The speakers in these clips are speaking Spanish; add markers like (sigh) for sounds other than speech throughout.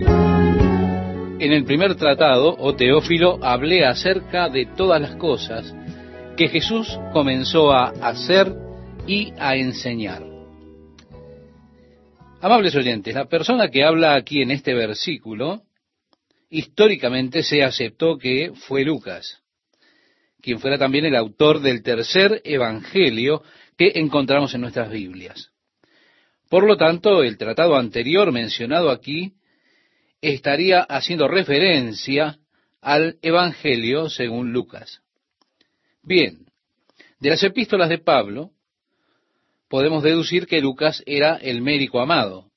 En el primer tratado, o Teófilo, hablé acerca de todas las cosas que Jesús comenzó a hacer y a enseñar. Amables oyentes, la persona que habla aquí en este versículo, históricamente se aceptó que fue Lucas, quien fuera también el autor del tercer evangelio que encontramos en nuestras Biblias. Por lo tanto, el tratado anterior mencionado aquí estaría haciendo referencia al Evangelio según Lucas. Bien, de las epístolas de Pablo, podemos deducir que Lucas era el médico amado.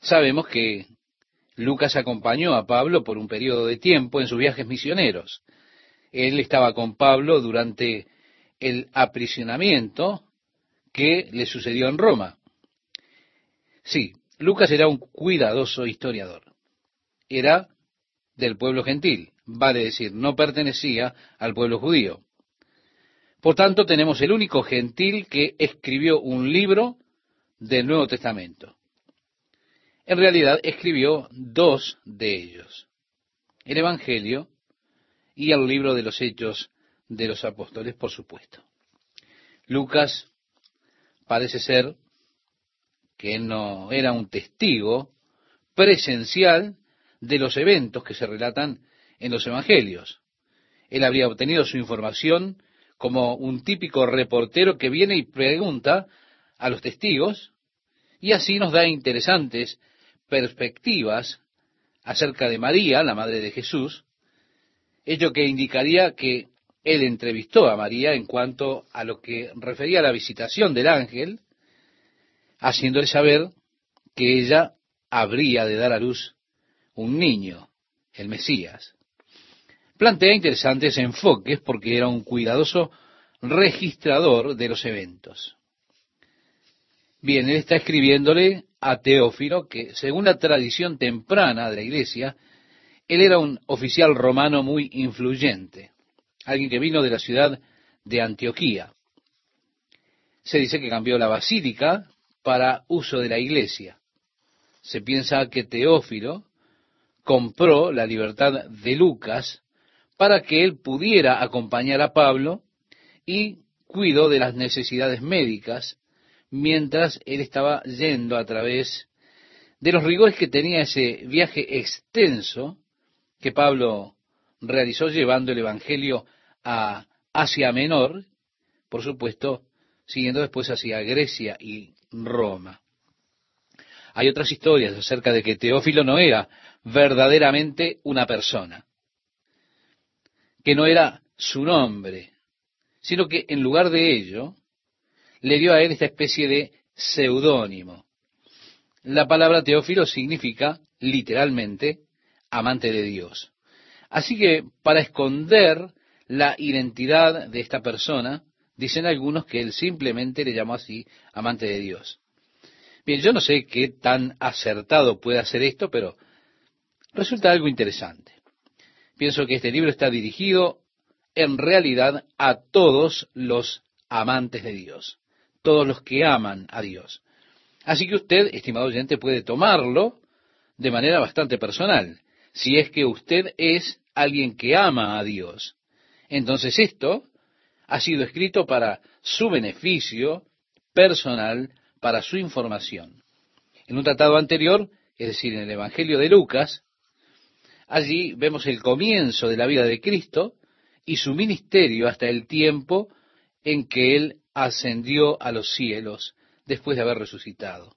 Sabemos que Lucas acompañó a Pablo por un periodo de tiempo en sus viajes misioneros. Él estaba con Pablo durante el aprisionamiento que le sucedió en Roma. Sí, Lucas era un cuidadoso historiador. Era del pueblo gentil, vale decir, no pertenecía al pueblo judío. Por tanto, tenemos el único gentil que escribió un libro del Nuevo Testamento. En realidad escribió dos de ellos, el Evangelio y el libro de los Hechos de los Apóstoles, por supuesto. Lucas parece ser que no era un testigo presencial de los eventos que se relatan en los Evangelios. Él habría obtenido su información como un típico reportero que viene y pregunta a los testigos y así nos da interesantes perspectivas acerca de María, la madre de Jesús, hecho que indicaría que él entrevistó a María en cuanto a lo que refería a la visitación del ángel, haciéndole saber que ella habría de dar a luz un niño, el Mesías. Plantea interesantes enfoques porque era un cuidadoso registrador de los eventos. Bien, él está escribiéndole a Teófilo que, según la tradición temprana de la iglesia, él era un oficial romano muy influyente, alguien que vino de la ciudad de Antioquía. Se dice que cambió la basílica para uso de la iglesia. Se piensa que Teófilo compró la libertad de Lucas para que él pudiera acompañar a Pablo y cuidó de las necesidades médicas mientras él estaba yendo a través de los rigores que tenía ese viaje extenso que Pablo realizó llevando el Evangelio a Asia Menor, por supuesto, siguiendo después hacia Grecia y Roma. Hay otras historias acerca de que Teófilo no era verdaderamente una persona, que no era su nombre, sino que en lugar de ello le dio a él esta especie de seudónimo. La palabra Teófilo significa literalmente amante de Dios. Así que para esconder la identidad de esta persona, dicen algunos que él simplemente le llamó así amante de Dios. Bien, yo no sé qué tan acertado puede ser esto, pero resulta algo interesante. Pienso que este libro está dirigido en realidad a todos los amantes de Dios, todos los que aman a Dios. Así que usted, estimado oyente, puede tomarlo de manera bastante personal. Si es que usted es alguien que ama a Dios, entonces esto ha sido escrito para su beneficio personal, para su información. En un tratado anterior, es decir, en el Evangelio de Lucas, allí vemos el comienzo de la vida de Cristo y su ministerio hasta el tiempo en que Él ascendió a los cielos después de haber resucitado.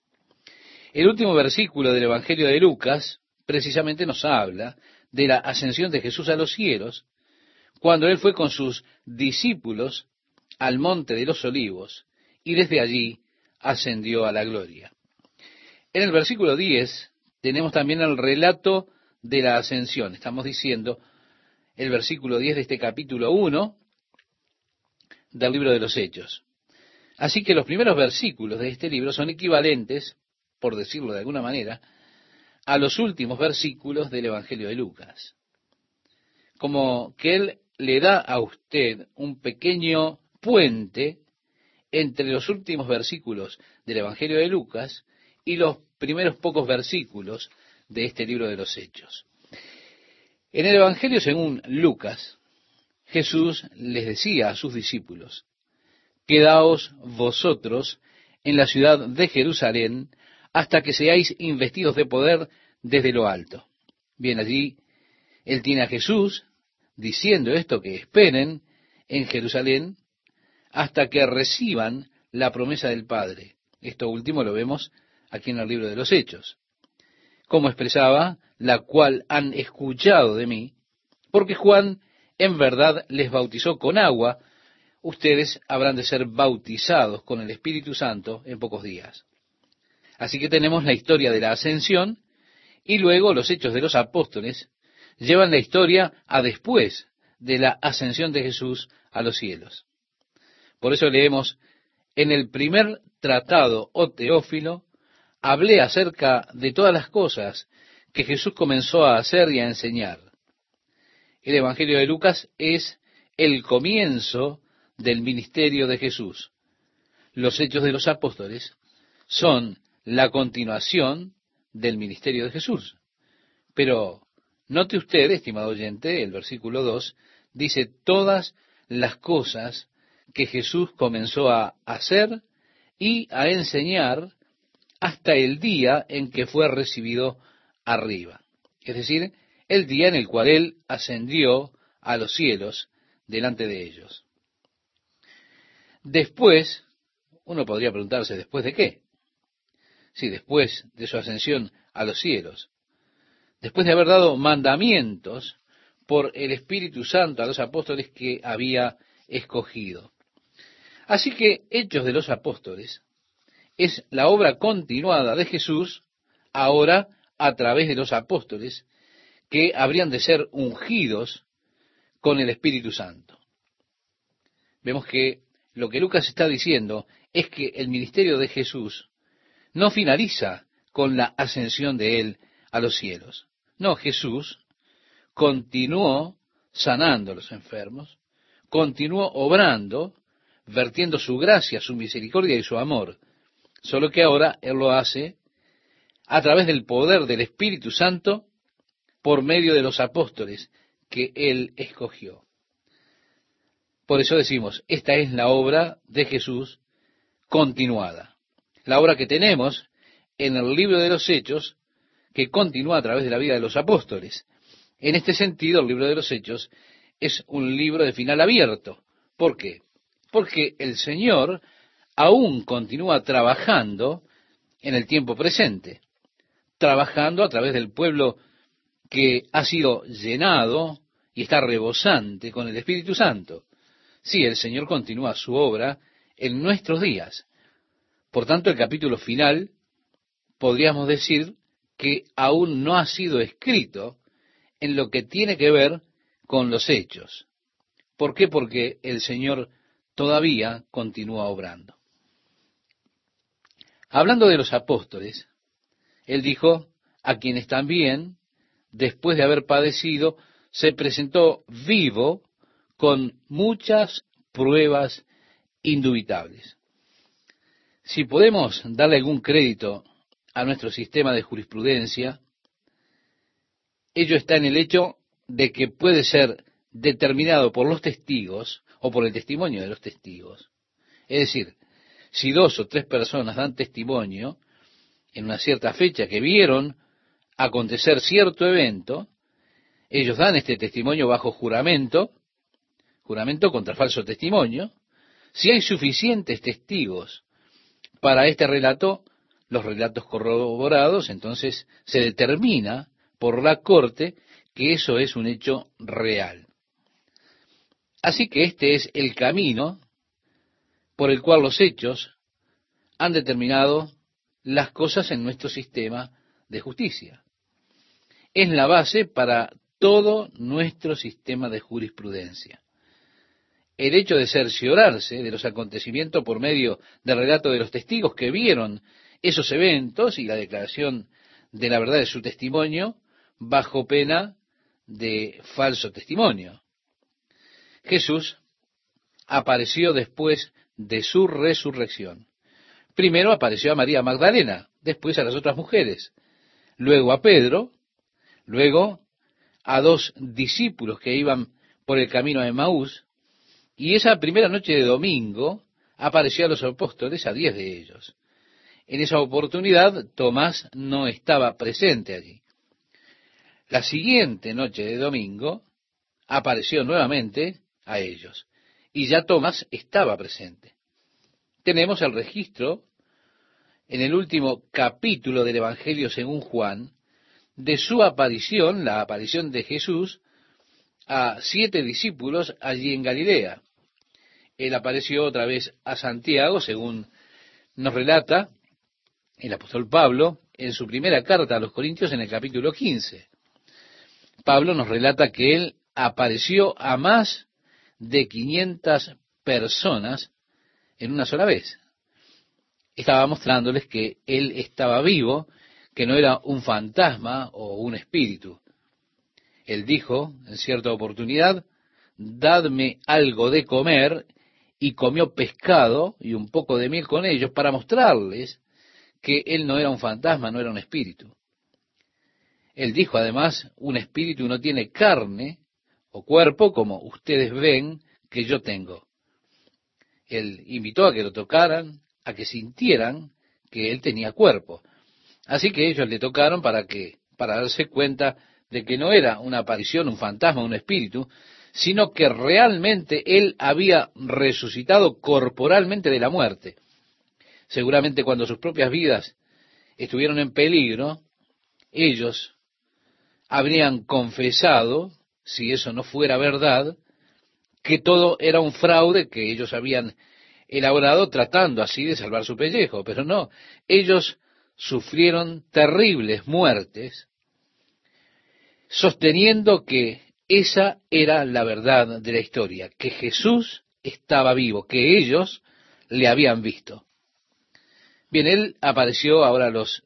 El último versículo del Evangelio de Lucas precisamente nos habla de la ascensión de Jesús a los cielos, cuando Él fue con sus discípulos al monte de los olivos y desde allí ascendió a la gloria. En el versículo 10 tenemos también el relato de la ascensión. Estamos diciendo el versículo 10 de este capítulo 1 del libro de los Hechos. Así que los primeros versículos de este libro son equivalentes, por decirlo de alguna manera, a los últimos versículos del Evangelio de Lucas. Como que él le da a usted un pequeño puente entre los últimos versículos del Evangelio de Lucas y los primeros pocos versículos de este libro de los Hechos. En el Evangelio según Lucas, Jesús les decía a sus discípulos, Quedaos vosotros en la ciudad de Jerusalén hasta que seáis investidos de poder desde lo alto. Bien, allí él tiene a Jesús diciendo esto, que esperen en Jerusalén hasta que reciban la promesa del Padre. Esto último lo vemos aquí en el libro de los Hechos. Como expresaba, la cual han escuchado de mí, porque Juan en verdad les bautizó con agua, ustedes habrán de ser bautizados con el Espíritu Santo en pocos días. Así que tenemos la historia de la ascensión y luego los hechos de los apóstoles llevan la historia a después de la ascensión de Jesús a los cielos. Por eso leemos, en el primer tratado o teófilo, hablé acerca de todas las cosas que Jesús comenzó a hacer y a enseñar. El Evangelio de Lucas es el comienzo del ministerio de Jesús. Los hechos de los apóstoles son la continuación del ministerio de Jesús. Pero note usted, estimado oyente, el versículo 2 dice todas las cosas que Jesús comenzó a hacer y a enseñar hasta el día en que fue recibido arriba. Es decir, el día en el cual Él ascendió a los cielos delante de ellos. Después, uno podría preguntarse, ¿después de qué? Sí, después de su ascensión a los cielos. Después de haber dado mandamientos por el Espíritu Santo a los apóstoles que había escogido. Así que Hechos de los Apóstoles es la obra continuada de Jesús, ahora a través de los apóstoles, que habrían de ser ungidos con el Espíritu Santo. Vemos que lo que Lucas está diciendo es que el ministerio de Jesús no finaliza con la ascensión de él a los cielos. No, Jesús continuó sanando a los enfermos, continuó obrando, vertiendo su gracia, su misericordia y su amor, solo que ahora Él lo hace a través del poder del Espíritu Santo por medio de los apóstoles que Él escogió. Por eso decimos, esta es la obra de Jesús continuada. La obra que tenemos en el libro de los Hechos, que continúa a través de la vida de los apóstoles. En este sentido, el libro de los Hechos es un libro de final abierto. ¿Por qué? Porque el Señor aún continúa trabajando en el tiempo presente, trabajando a través del pueblo que ha sido llenado y está rebosante con el Espíritu Santo. Sí, el Señor continúa su obra en nuestros días. Por tanto, el capítulo final podríamos decir que aún no ha sido escrito en lo que tiene que ver con los hechos. ¿Por qué? Porque el Señor todavía continúa obrando. Hablando de los apóstoles, Él dijo, a quienes también, después de haber padecido, se presentó vivo con muchas pruebas indubitables. Si podemos darle algún crédito a nuestro sistema de jurisprudencia, ello está en el hecho de que puede ser determinado por los testigos o por el testimonio de los testigos. Es decir, si dos o tres personas dan testimonio en una cierta fecha que vieron acontecer cierto evento, ellos dan este testimonio bajo juramento, juramento contra falso testimonio. Si hay suficientes testigos para este relato, los relatos corroborados, entonces se determina por la corte que eso es un hecho real. Así que este es el camino por el cual los hechos han determinado las cosas en nuestro sistema de justicia. Es la base para todo nuestro sistema de jurisprudencia. El hecho de cerciorarse de los acontecimientos por medio del relato de los testigos que vieron esos eventos y la declaración de la verdad de su testimonio bajo pena de falso testimonio. Jesús apareció después de su resurrección. Primero apareció a María Magdalena, después a las otras mujeres. luego a Pedro, luego a dos discípulos que iban por el camino de Maús, y esa primera noche de domingo apareció a los apóstoles, a diez de ellos. En esa oportunidad Tomás no estaba presente allí. La siguiente noche de domingo apareció nuevamente a ellos y ya Tomás estaba presente. Tenemos el registro en el último capítulo del Evangelio según Juan de su aparición, la aparición de Jesús, a siete discípulos allí en Galilea. Él apareció otra vez a Santiago, según nos relata el apóstol Pablo en su primera carta a los Corintios en el capítulo 15. Pablo nos relata que él apareció a más de 500 personas en una sola vez. Estaba mostrándoles que él estaba vivo, que no era un fantasma o un espíritu. Él dijo en cierta oportunidad, dadme algo de comer, y comió pescado y un poco de miel con ellos para mostrarles que él no era un fantasma, no era un espíritu. Él dijo además, un espíritu no tiene carne o cuerpo como ustedes ven que yo tengo. Él invitó a que lo tocaran, a que sintieran que él tenía cuerpo. Así que ellos le tocaron para que, para darse cuenta de que no era una aparición, un fantasma, un espíritu, sino que realmente él había resucitado corporalmente de la muerte. Seguramente cuando sus propias vidas estuvieron en peligro, ellos habrían confesado, si eso no fuera verdad, que todo era un fraude que ellos habían elaborado tratando así de salvar su pellejo, pero no, ellos sufrieron terribles muertes sosteniendo que esa era la verdad de la historia, que Jesús estaba vivo, que ellos le habían visto. Bien, él apareció ahora a los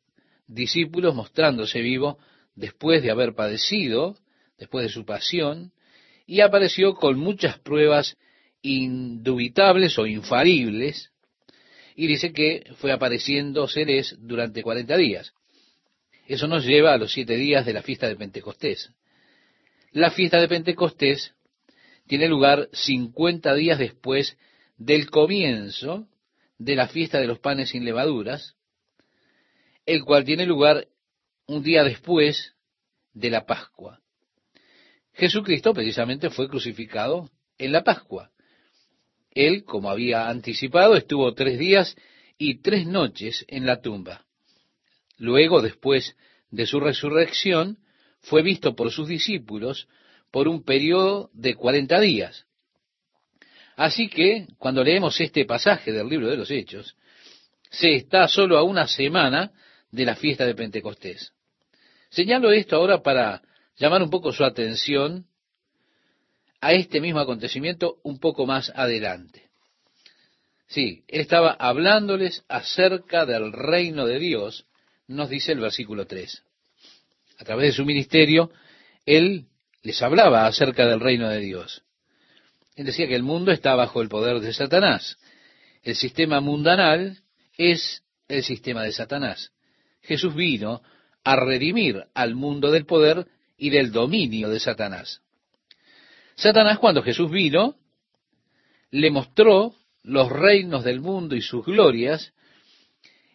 discípulos mostrándose vivo después de haber padecido, después de su pasión, y apareció con muchas pruebas indubitables o infalibles, y dice que fue apareciendo seres durante cuarenta días. Eso nos lleva a los siete días de la fiesta de Pentecostés. La fiesta de Pentecostés tiene lugar 50 días después del comienzo de la fiesta de los panes sin levaduras, el cual tiene lugar un día después de la Pascua. Jesucristo precisamente fue crucificado en la Pascua. Él, como había anticipado, estuvo tres días y tres noches en la tumba. Luego, después de su resurrección, fue visto por sus discípulos por un periodo de cuarenta días. Así que, cuando leemos este pasaje del libro de los Hechos, se está solo a una semana de la fiesta de Pentecostés. Señalo esto ahora para llamar un poco su atención a este mismo acontecimiento un poco más adelante. Sí, él estaba hablándoles acerca del reino de Dios, nos dice el versículo 3 a través de su ministerio, él les hablaba acerca del reino de Dios. Él decía que el mundo está bajo el poder de Satanás. El sistema mundanal es el sistema de Satanás. Jesús vino a redimir al mundo del poder y del dominio de Satanás. Satanás, cuando Jesús vino, le mostró los reinos del mundo y sus glorias,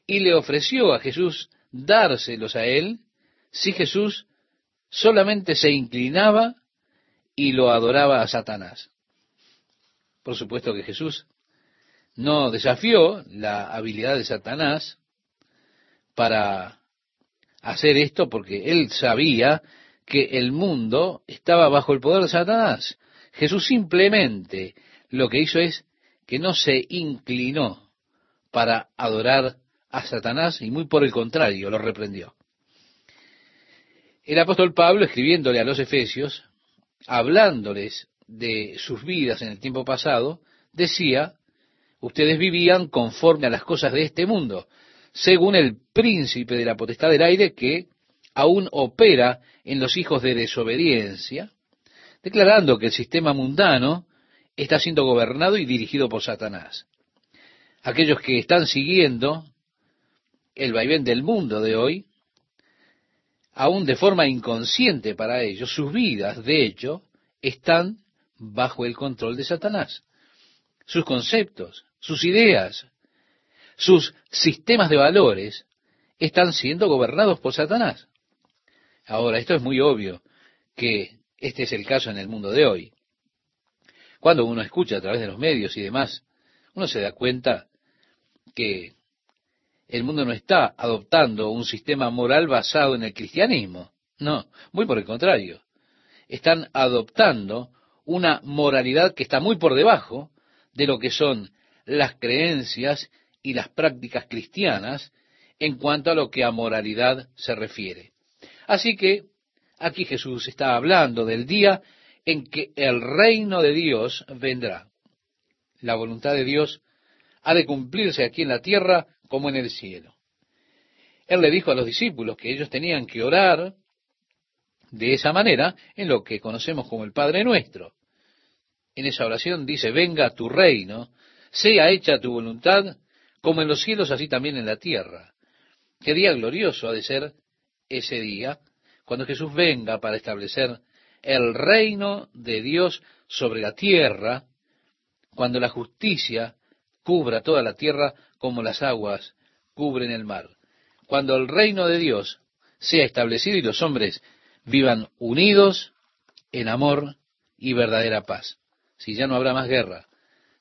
y le ofreció a Jesús dárselos a él si Jesús solamente se inclinaba y lo adoraba a Satanás. Por supuesto que Jesús no desafió la habilidad de Satanás para hacer esto porque él sabía que el mundo estaba bajo el poder de Satanás. Jesús simplemente lo que hizo es que no se inclinó para adorar a Satanás y muy por el contrario lo reprendió. El apóstol Pablo, escribiéndole a los Efesios, hablándoles de sus vidas en el tiempo pasado, decía, ustedes vivían conforme a las cosas de este mundo, según el príncipe de la potestad del aire que aún opera en los hijos de desobediencia, declarando que el sistema mundano está siendo gobernado y dirigido por Satanás. Aquellos que están siguiendo el vaivén del mundo de hoy aún de forma inconsciente para ellos, sus vidas, de hecho, están bajo el control de Satanás. Sus conceptos, sus ideas, sus sistemas de valores están siendo gobernados por Satanás. Ahora, esto es muy obvio que este es el caso en el mundo de hoy. Cuando uno escucha a través de los medios y demás, uno se da cuenta que el mundo no está adoptando un sistema moral basado en el cristianismo. No, muy por el contrario. Están adoptando una moralidad que está muy por debajo de lo que son las creencias y las prácticas cristianas en cuanto a lo que a moralidad se refiere. Así que aquí Jesús está hablando del día en que el reino de Dios vendrá. La voluntad de Dios ha de cumplirse aquí en la tierra como en el cielo. Él le dijo a los discípulos que ellos tenían que orar de esa manera en lo que conocemos como el Padre nuestro. En esa oración dice, venga tu reino, sea hecha tu voluntad, como en los cielos, así también en la tierra. Qué día glorioso ha de ser ese día, cuando Jesús venga para establecer el reino de Dios sobre la tierra, cuando la justicia cubra toda la tierra como las aguas cubren el mar. Cuando el reino de Dios sea establecido y los hombres vivan unidos en amor y verdadera paz. Si ya no habrá más guerra,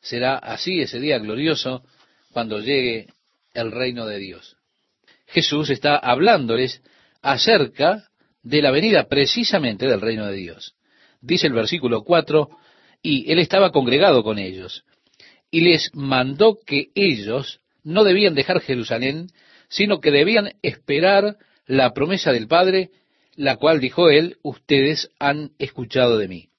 será así ese día glorioso cuando llegue el reino de Dios. Jesús está hablándoles acerca de la venida precisamente del reino de Dios. Dice el versículo 4, y él estaba congregado con ellos, y les mandó que ellos no debían dejar Jerusalén, sino que debían esperar la promesa del Padre, la cual dijo él, ustedes han escuchado de mí.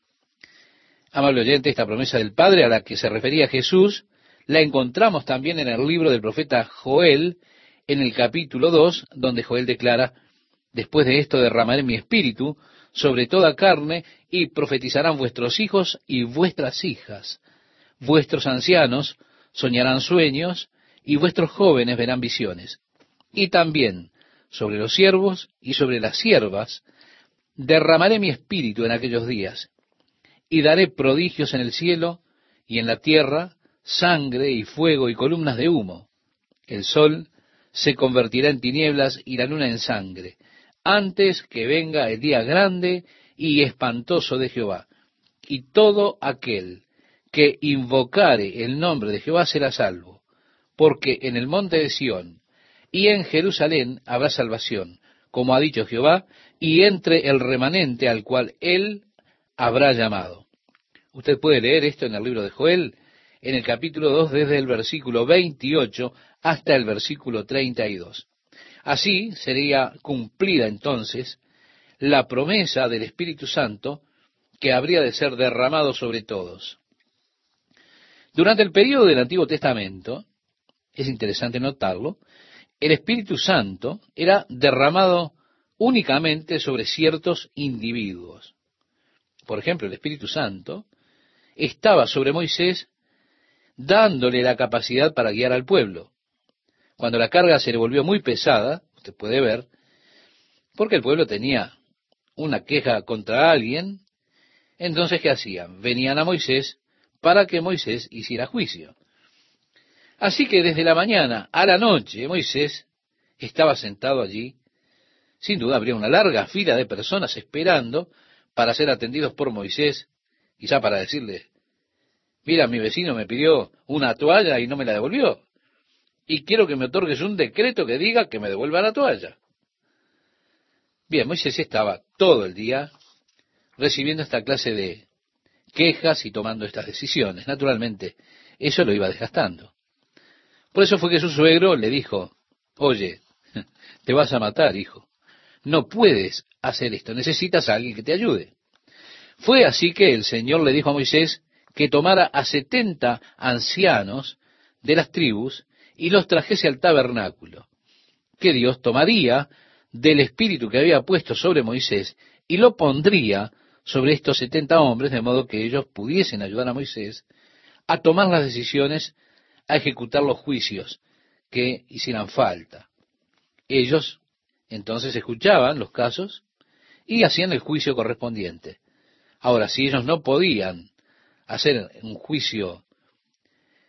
Amable oyente, esta promesa del Padre a la que se refería Jesús la encontramos también en el libro del profeta Joel, en el capítulo 2, donde Joel declara, después de esto derramaré mi espíritu sobre toda carne y profetizarán vuestros hijos y vuestras hijas. Vuestros ancianos soñarán sueños y vuestros jóvenes verán visiones. Y también sobre los siervos y sobre las siervas derramaré mi espíritu en aquellos días y daré prodigios en el cielo y en la tierra sangre y fuego y columnas de humo. El sol se convertirá en tinieblas y la luna en sangre, antes que venga el día grande y espantoso de Jehová. Y todo aquel que invocare el nombre de Jehová será salvo, porque en el monte de Sión y en Jerusalén habrá salvación, como ha dicho Jehová, y entre el remanente al cual él habrá llamado. Usted puede leer esto en el libro de Joel, en el capítulo 2 desde el versículo 28 hasta el versículo 32. Así sería cumplida entonces la promesa del Espíritu Santo que habría de ser derramado sobre todos. Durante el periodo del Antiguo Testamento, es interesante notarlo, el Espíritu Santo era derramado únicamente sobre ciertos individuos. Por ejemplo, el Espíritu Santo estaba sobre Moisés dándole la capacidad para guiar al pueblo. Cuando la carga se le volvió muy pesada, usted puede ver, porque el pueblo tenía una queja contra alguien, entonces ¿qué hacían? Venían a Moisés para que Moisés hiciera juicio. Así que desde la mañana a la noche Moisés estaba sentado allí. Sin duda habría una larga fila de personas esperando para ser atendidos por Moisés, quizá para decirle, Mira, mi vecino me pidió una toalla y no me la devolvió. Y quiero que me otorgues un decreto que diga que me devuelva la toalla. Bien, Moisés estaba todo el día recibiendo esta clase de quejas y tomando estas decisiones. Naturalmente, eso lo iba desgastando. Por eso fue que su suegro le dijo, oye, (laughs) te vas a matar, hijo. No puedes hacer esto, necesitas a alguien que te ayude. Fue así que el Señor le dijo a Moisés que tomara a setenta ancianos de las tribus y los trajese al tabernáculo, que Dios tomaría del espíritu que había puesto sobre Moisés y lo pondría sobre estos setenta hombres, de modo que ellos pudiesen ayudar a Moisés a tomar las decisiones, a ejecutar los juicios que hicieran falta. Ellos entonces escuchaban los casos y hacían el juicio correspondiente. Ahora, si ellos no podían hacer un juicio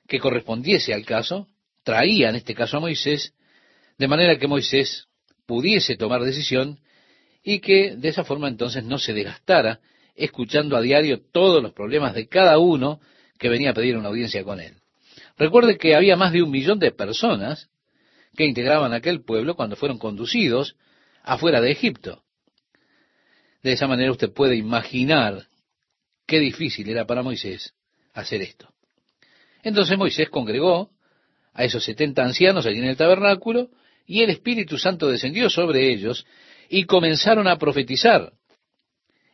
que correspondiese al caso, traían este caso a Moisés, de manera que Moisés pudiese tomar decisión y que de esa forma entonces no se desgastara escuchando a diario todos los problemas de cada uno que venía a pedir una audiencia con él. Recuerde que había más de un millón de personas que integraban aquel pueblo cuando fueron conducidos afuera de Egipto. De esa manera usted puede imaginar qué difícil era para Moisés hacer esto. Entonces Moisés congregó a esos setenta ancianos allí en el tabernáculo y el Espíritu Santo descendió sobre ellos y comenzaron a profetizar.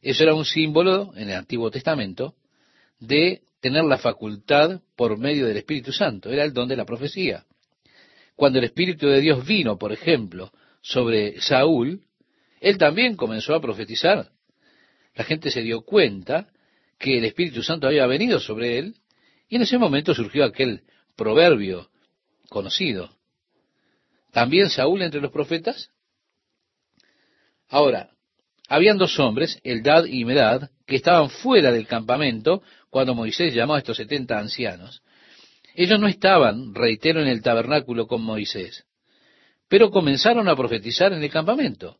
Eso era un símbolo en el Antiguo Testamento de tener la facultad por medio del Espíritu Santo. Era el don de la profecía. Cuando el Espíritu de Dios vino, por ejemplo, sobre Saúl, él también comenzó a profetizar. La gente se dio cuenta que el Espíritu Santo había venido sobre él y en ese momento surgió aquel proverbio conocido. ¿También Saúl entre los profetas? Ahora, habían dos hombres, Eldad y Medad, que estaban fuera del campamento cuando Moisés llamó a estos setenta ancianos. Ellos no estaban, reitero, en el tabernáculo con Moisés, pero comenzaron a profetizar en el campamento.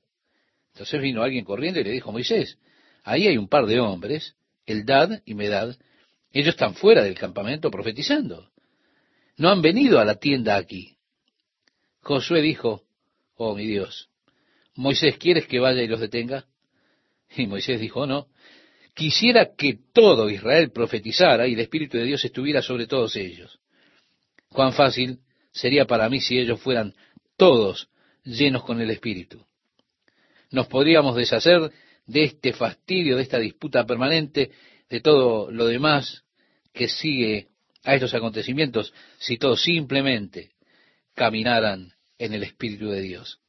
Entonces vino alguien corriendo y le dijo, Moisés, ahí hay un par de hombres, Eldad y Medad, ellos están fuera del campamento profetizando. No han venido a la tienda aquí. Josué dijo, oh mi Dios, Moisés, ¿quieres que vaya y los detenga? Y Moisés dijo, no, quisiera que todo Israel profetizara y el Espíritu de Dios estuviera sobre todos ellos. Cuán fácil sería para mí si ellos fueran todos llenos con el Espíritu. Nos podríamos deshacer de este fastidio, de esta disputa permanente, de todo lo demás que sigue a estos acontecimientos, si todos simplemente caminaran en el Espíritu de Dios.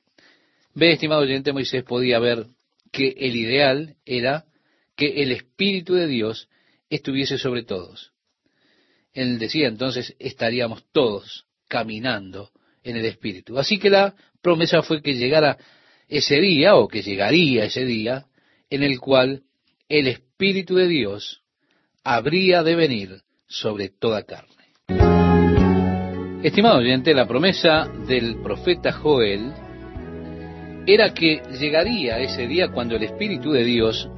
Ve, estimado oyente, Moisés podía ver que el ideal era que el Espíritu de Dios estuviese sobre todos. Él decía entonces, estaríamos todos caminando en el Espíritu. Así que la promesa fue que llegara ese día, o que llegaría ese día, en el cual el Espíritu de Dios habría de venir sobre toda carne. Estimado oyente, la promesa del profeta Joel era que llegaría ese día cuando el Espíritu de Dios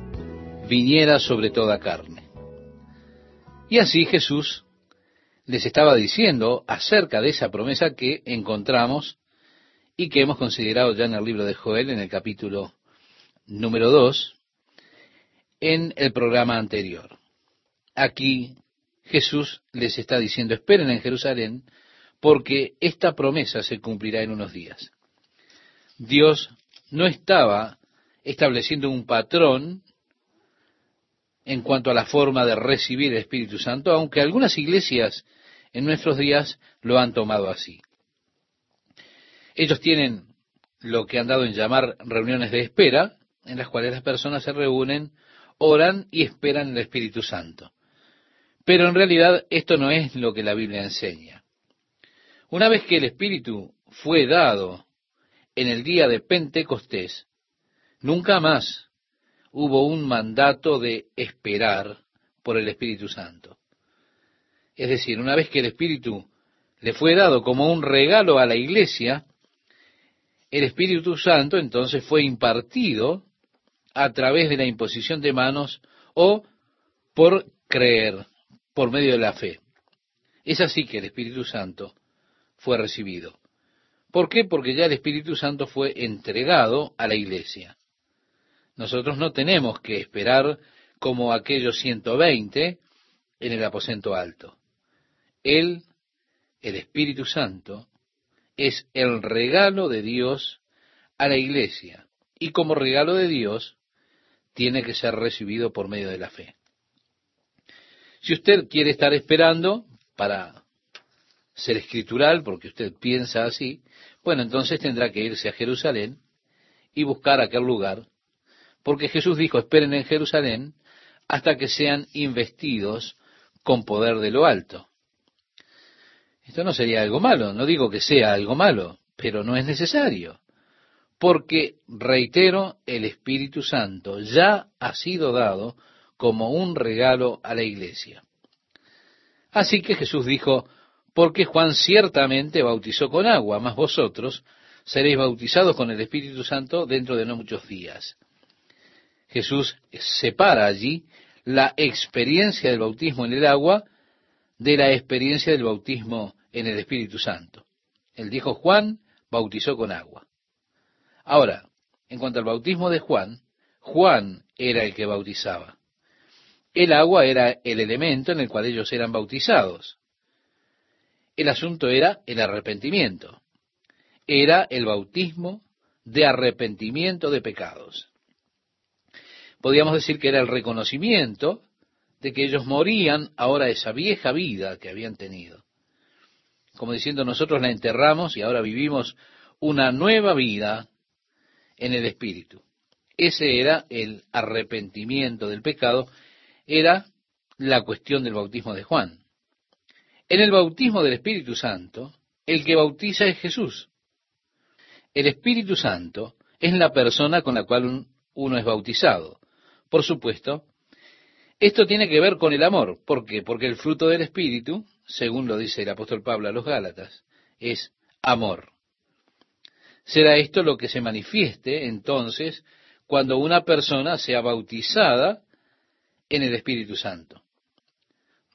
viniera sobre toda carne. Y así Jesús les estaba diciendo acerca de esa promesa que encontramos y que hemos considerado ya en el libro de Joel en el capítulo número 2 en el programa anterior. Aquí Jesús les está diciendo, esperen en Jerusalén porque esta promesa se cumplirá en unos días. Dios no estaba estableciendo un patrón en cuanto a la forma de recibir el Espíritu Santo, aunque algunas iglesias en nuestros días lo han tomado así. Ellos tienen lo que han dado en llamar reuniones de espera, en las cuales las personas se reúnen, oran y esperan el Espíritu Santo. Pero en realidad esto no es lo que la Biblia enseña. Una vez que el Espíritu fue dado en el día de Pentecostés, nunca más hubo un mandato de esperar por el Espíritu Santo. Es decir, una vez que el Espíritu le fue dado como un regalo a la iglesia, el Espíritu Santo entonces fue impartido a través de la imposición de manos o por creer, por medio de la fe. Es así que el Espíritu Santo fue recibido. ¿Por qué? Porque ya el Espíritu Santo fue entregado a la iglesia. Nosotros no tenemos que esperar como aquellos 120 en el aposento alto. Él, el Espíritu Santo, es el regalo de Dios a la iglesia. Y como regalo de Dios, tiene que ser recibido por medio de la fe. Si usted quiere estar esperando para ser escritural, porque usted piensa así, bueno, entonces tendrá que irse a Jerusalén y buscar aquel lugar, porque Jesús dijo, esperen en Jerusalén hasta que sean investidos con poder de lo alto. Esto no sería algo malo, no digo que sea algo malo, pero no es necesario, porque, reitero, el Espíritu Santo ya ha sido dado como un regalo a la iglesia. Así que Jesús dijo, porque Juan ciertamente bautizó con agua, mas vosotros seréis bautizados con el Espíritu Santo dentro de no muchos días. Jesús separa allí la experiencia del bautismo en el agua de la experiencia del bautismo en el Espíritu Santo. Él dijo, Juan bautizó con agua. Ahora, en cuanto al bautismo de Juan, Juan era el que bautizaba. El agua era el elemento en el cual ellos eran bautizados. El asunto era el arrepentimiento. Era el bautismo de arrepentimiento de pecados. Podríamos decir que era el reconocimiento de que ellos morían ahora esa vieja vida que habían tenido. Como diciendo, nosotros la enterramos y ahora vivimos una nueva vida en el Espíritu. Ese era el arrepentimiento del pecado, era la cuestión del bautismo de Juan. En el bautismo del Espíritu Santo, el que bautiza es Jesús. El Espíritu Santo es la persona con la cual uno es bautizado. Por supuesto, esto tiene que ver con el amor. ¿Por qué? Porque el fruto del Espíritu, según lo dice el apóstol Pablo a los Gálatas, es amor. Será esto lo que se manifieste entonces cuando una persona sea bautizada en el Espíritu Santo.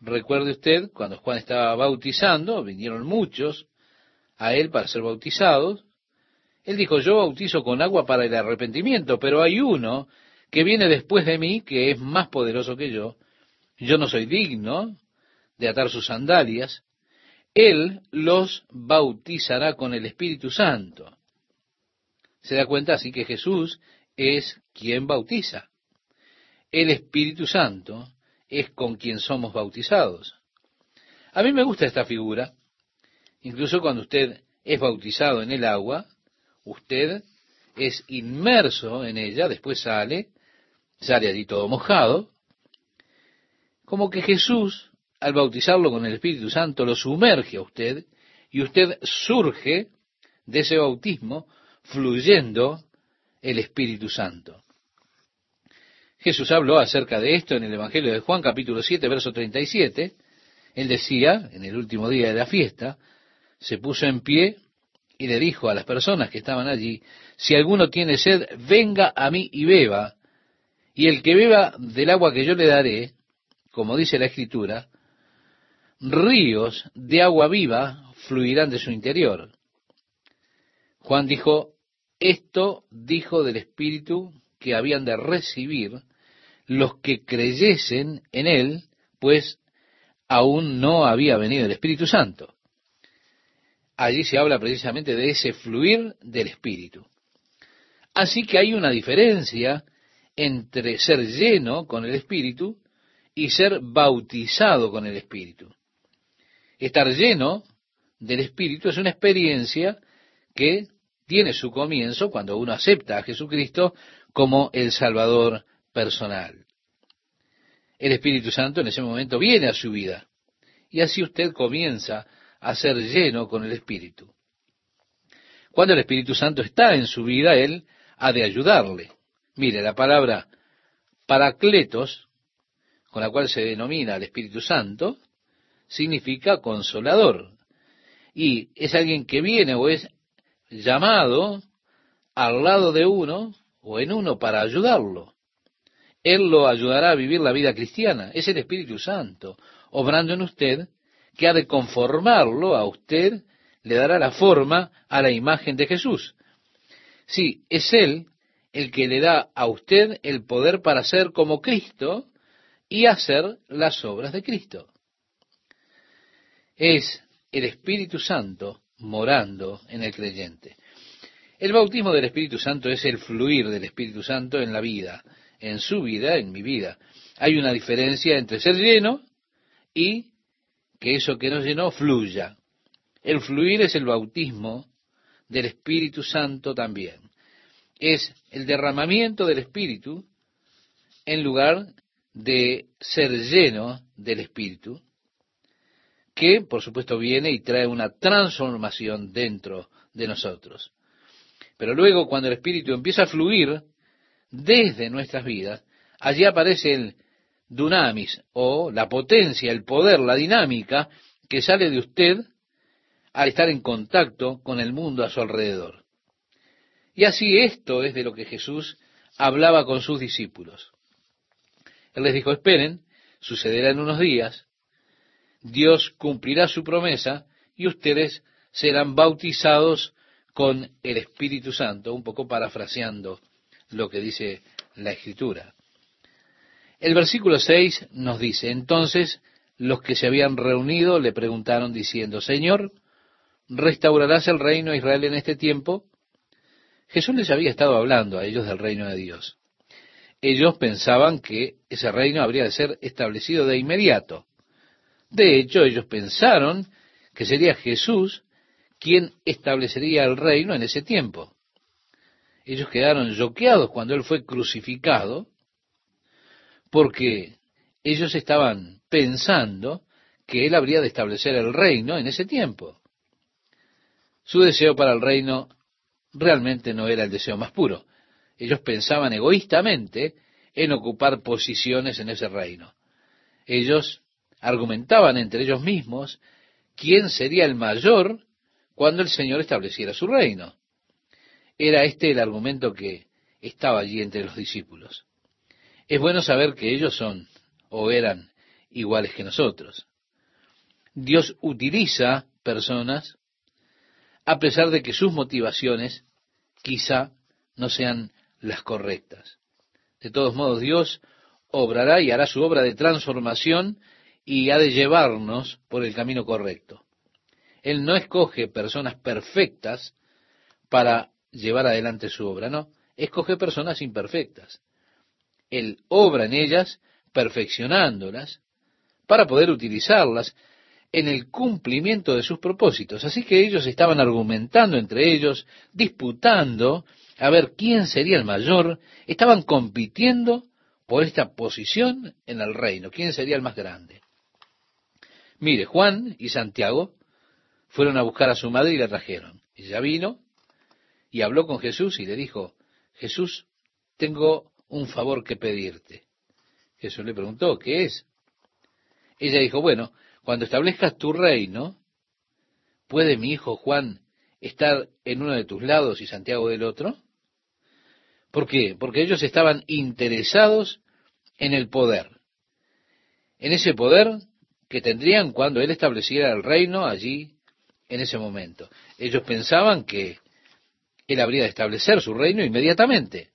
Recuerde usted, cuando Juan estaba bautizando, vinieron muchos a él para ser bautizados. Él dijo, yo bautizo con agua para el arrepentimiento, pero hay uno que viene después de mí, que es más poderoso que yo. Yo no soy digno de atar sus sandalias. Él los bautizará con el Espíritu Santo. Se da cuenta así que Jesús es quien bautiza. El Espíritu Santo es con quien somos bautizados. A mí me gusta esta figura. Incluso cuando usted es bautizado en el agua, usted es inmerso en ella, después sale, sale allí todo mojado, como que Jesús, al bautizarlo con el Espíritu Santo, lo sumerge a usted y usted surge de ese bautismo fluyendo el Espíritu Santo. Jesús habló acerca de esto en el Evangelio de Juan capítulo 7, verso 37. Él decía, en el último día de la fiesta, se puso en pie y le dijo a las personas que estaban allí, si alguno tiene sed, venga a mí y beba, y el que beba del agua que yo le daré, como dice la Escritura, ríos de agua viva fluirán de su interior. Juan dijo, esto dijo del Espíritu que habían de recibir los que creyesen en él, pues aún no había venido el Espíritu Santo. Allí se habla precisamente de ese fluir del Espíritu. Así que hay una diferencia entre ser lleno con el Espíritu y ser bautizado con el Espíritu. Estar lleno del Espíritu es una experiencia que tiene su comienzo cuando uno acepta a Jesucristo como el Salvador personal. El Espíritu Santo en ese momento viene a su vida y así usted comienza a ser lleno con el Espíritu. Cuando el Espíritu Santo está en su vida, Él ha de ayudarle. Mire, la palabra paracletos, con la cual se denomina el Espíritu Santo, significa consolador. Y es alguien que viene o es llamado al lado de uno o en uno para ayudarlo. Él lo ayudará a vivir la vida cristiana. Es el Espíritu Santo obrando en usted que ha de conformarlo a usted, le dará la forma a la imagen de Jesús. Sí, es Él el que le da a usted el poder para ser como Cristo y hacer las obras de Cristo. Es el Espíritu Santo morando en el creyente. El bautismo del Espíritu Santo es el fluir del Espíritu Santo en la vida, en su vida, en mi vida. Hay una diferencia entre ser lleno y que eso que nos llenó fluya. El fluir es el bautismo del Espíritu Santo también. Es el derramamiento del Espíritu en lugar de ser lleno del Espíritu que por supuesto viene y trae una transformación dentro de nosotros. Pero luego, cuando el Espíritu empieza a fluir desde nuestras vidas, allí aparece el dunamis, o la potencia, el poder, la dinámica que sale de usted al estar en contacto con el mundo a su alrededor. Y así esto es de lo que Jesús hablaba con sus discípulos. Él les dijo, esperen, sucederá en unos días, Dios cumplirá su promesa y ustedes serán bautizados con el Espíritu Santo, un poco parafraseando lo que dice la Escritura. El versículo 6 nos dice, entonces los que se habían reunido le preguntaron diciendo, Señor, ¿restaurarás el reino de Israel en este tiempo? Jesús les había estado hablando a ellos del reino de Dios. Ellos pensaban que ese reino habría de ser establecido de inmediato. De hecho, ellos pensaron que sería Jesús quien establecería el reino en ese tiempo. Ellos quedaron choqueados cuando él fue crucificado, porque ellos estaban pensando que él habría de establecer el reino en ese tiempo. Su deseo para el reino realmente no era el deseo más puro. Ellos pensaban egoístamente en ocupar posiciones en ese reino. Ellos argumentaban entre ellos mismos quién sería el mayor cuando el Señor estableciera su reino. Era este el argumento que estaba allí entre los discípulos. Es bueno saber que ellos son o eran iguales que nosotros. Dios utiliza personas a pesar de que sus motivaciones quizá no sean las correctas. De todos modos, Dios obrará y hará su obra de transformación y ha de llevarnos por el camino correcto. Él no escoge personas perfectas para llevar adelante su obra, no, escoge personas imperfectas. Él obra en ellas, perfeccionándolas, para poder utilizarlas en el cumplimiento de sus propósitos. Así que ellos estaban argumentando entre ellos, disputando a ver quién sería el mayor, estaban compitiendo por esta posición en el reino, quién sería el más grande. Mire, Juan y Santiago fueron a buscar a su madre y la trajeron. Ella vino y habló con Jesús y le dijo, Jesús, tengo un favor que pedirte. Jesús le preguntó, ¿qué es? Ella dijo, bueno, cuando establezcas tu reino, ¿puede mi hijo Juan estar en uno de tus lados y Santiago del otro? ¿Por qué? Porque ellos estaban interesados en el poder, en ese poder que tendrían cuando él estableciera el reino allí en ese momento. Ellos pensaban que él habría de establecer su reino inmediatamente.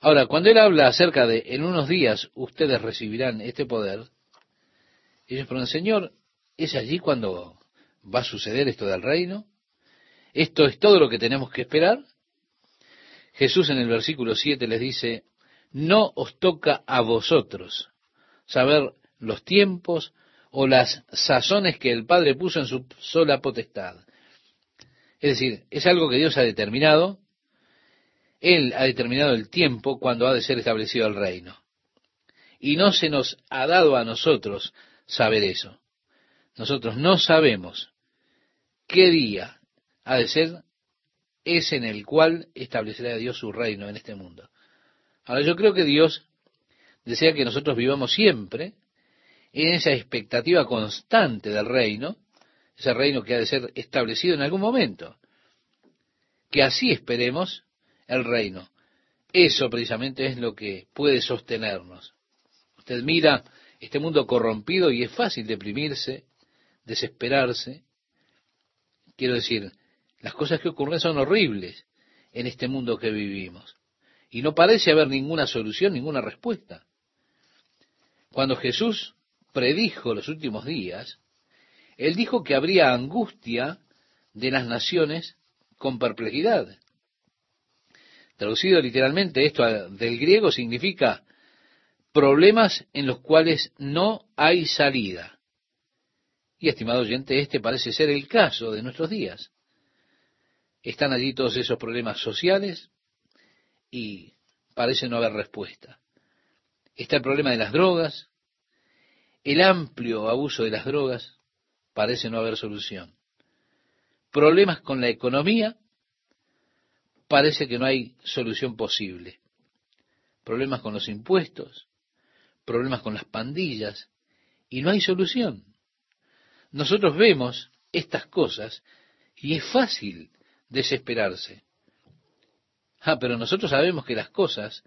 Ahora, cuando él habla acerca de en unos días ustedes recibirán este poder, ellos preguntan, Señor, ¿es allí cuando va a suceder esto del reino? ¿Esto es todo lo que tenemos que esperar? Jesús en el versículo 7 les dice, no os toca a vosotros saber los tiempos o las sazones que el Padre puso en su sola potestad. Es decir, es algo que Dios ha determinado. Él ha determinado el tiempo cuando ha de ser establecido el reino. Y no se nos ha dado a nosotros saber eso. Nosotros no sabemos qué día ha de ser ese en el cual establecerá Dios su reino en este mundo. Ahora yo creo que Dios desea que nosotros vivamos siempre en esa expectativa constante del reino, ese reino que ha de ser establecido en algún momento. Que así esperemos el reino. Eso precisamente es lo que puede sostenernos. Usted mira este mundo corrompido y es fácil deprimirse, desesperarse. Quiero decir, las cosas que ocurren son horribles en este mundo que vivimos. Y no parece haber ninguna solución, ninguna respuesta. Cuando Jesús predijo los últimos días, Él dijo que habría angustia de las naciones con perplejidad. Traducido literalmente esto del griego significa problemas en los cuales no hay salida. Y estimado oyente, este parece ser el caso de nuestros días. Están allí todos esos problemas sociales y parece no haber respuesta. Está el problema de las drogas, el amplio abuso de las drogas, parece no haber solución. Problemas con la economía, parece que no hay solución posible. Problemas con los impuestos, problemas con las pandillas, y no hay solución. Nosotros vemos estas cosas y es fácil desesperarse. Ah, pero nosotros sabemos que las cosas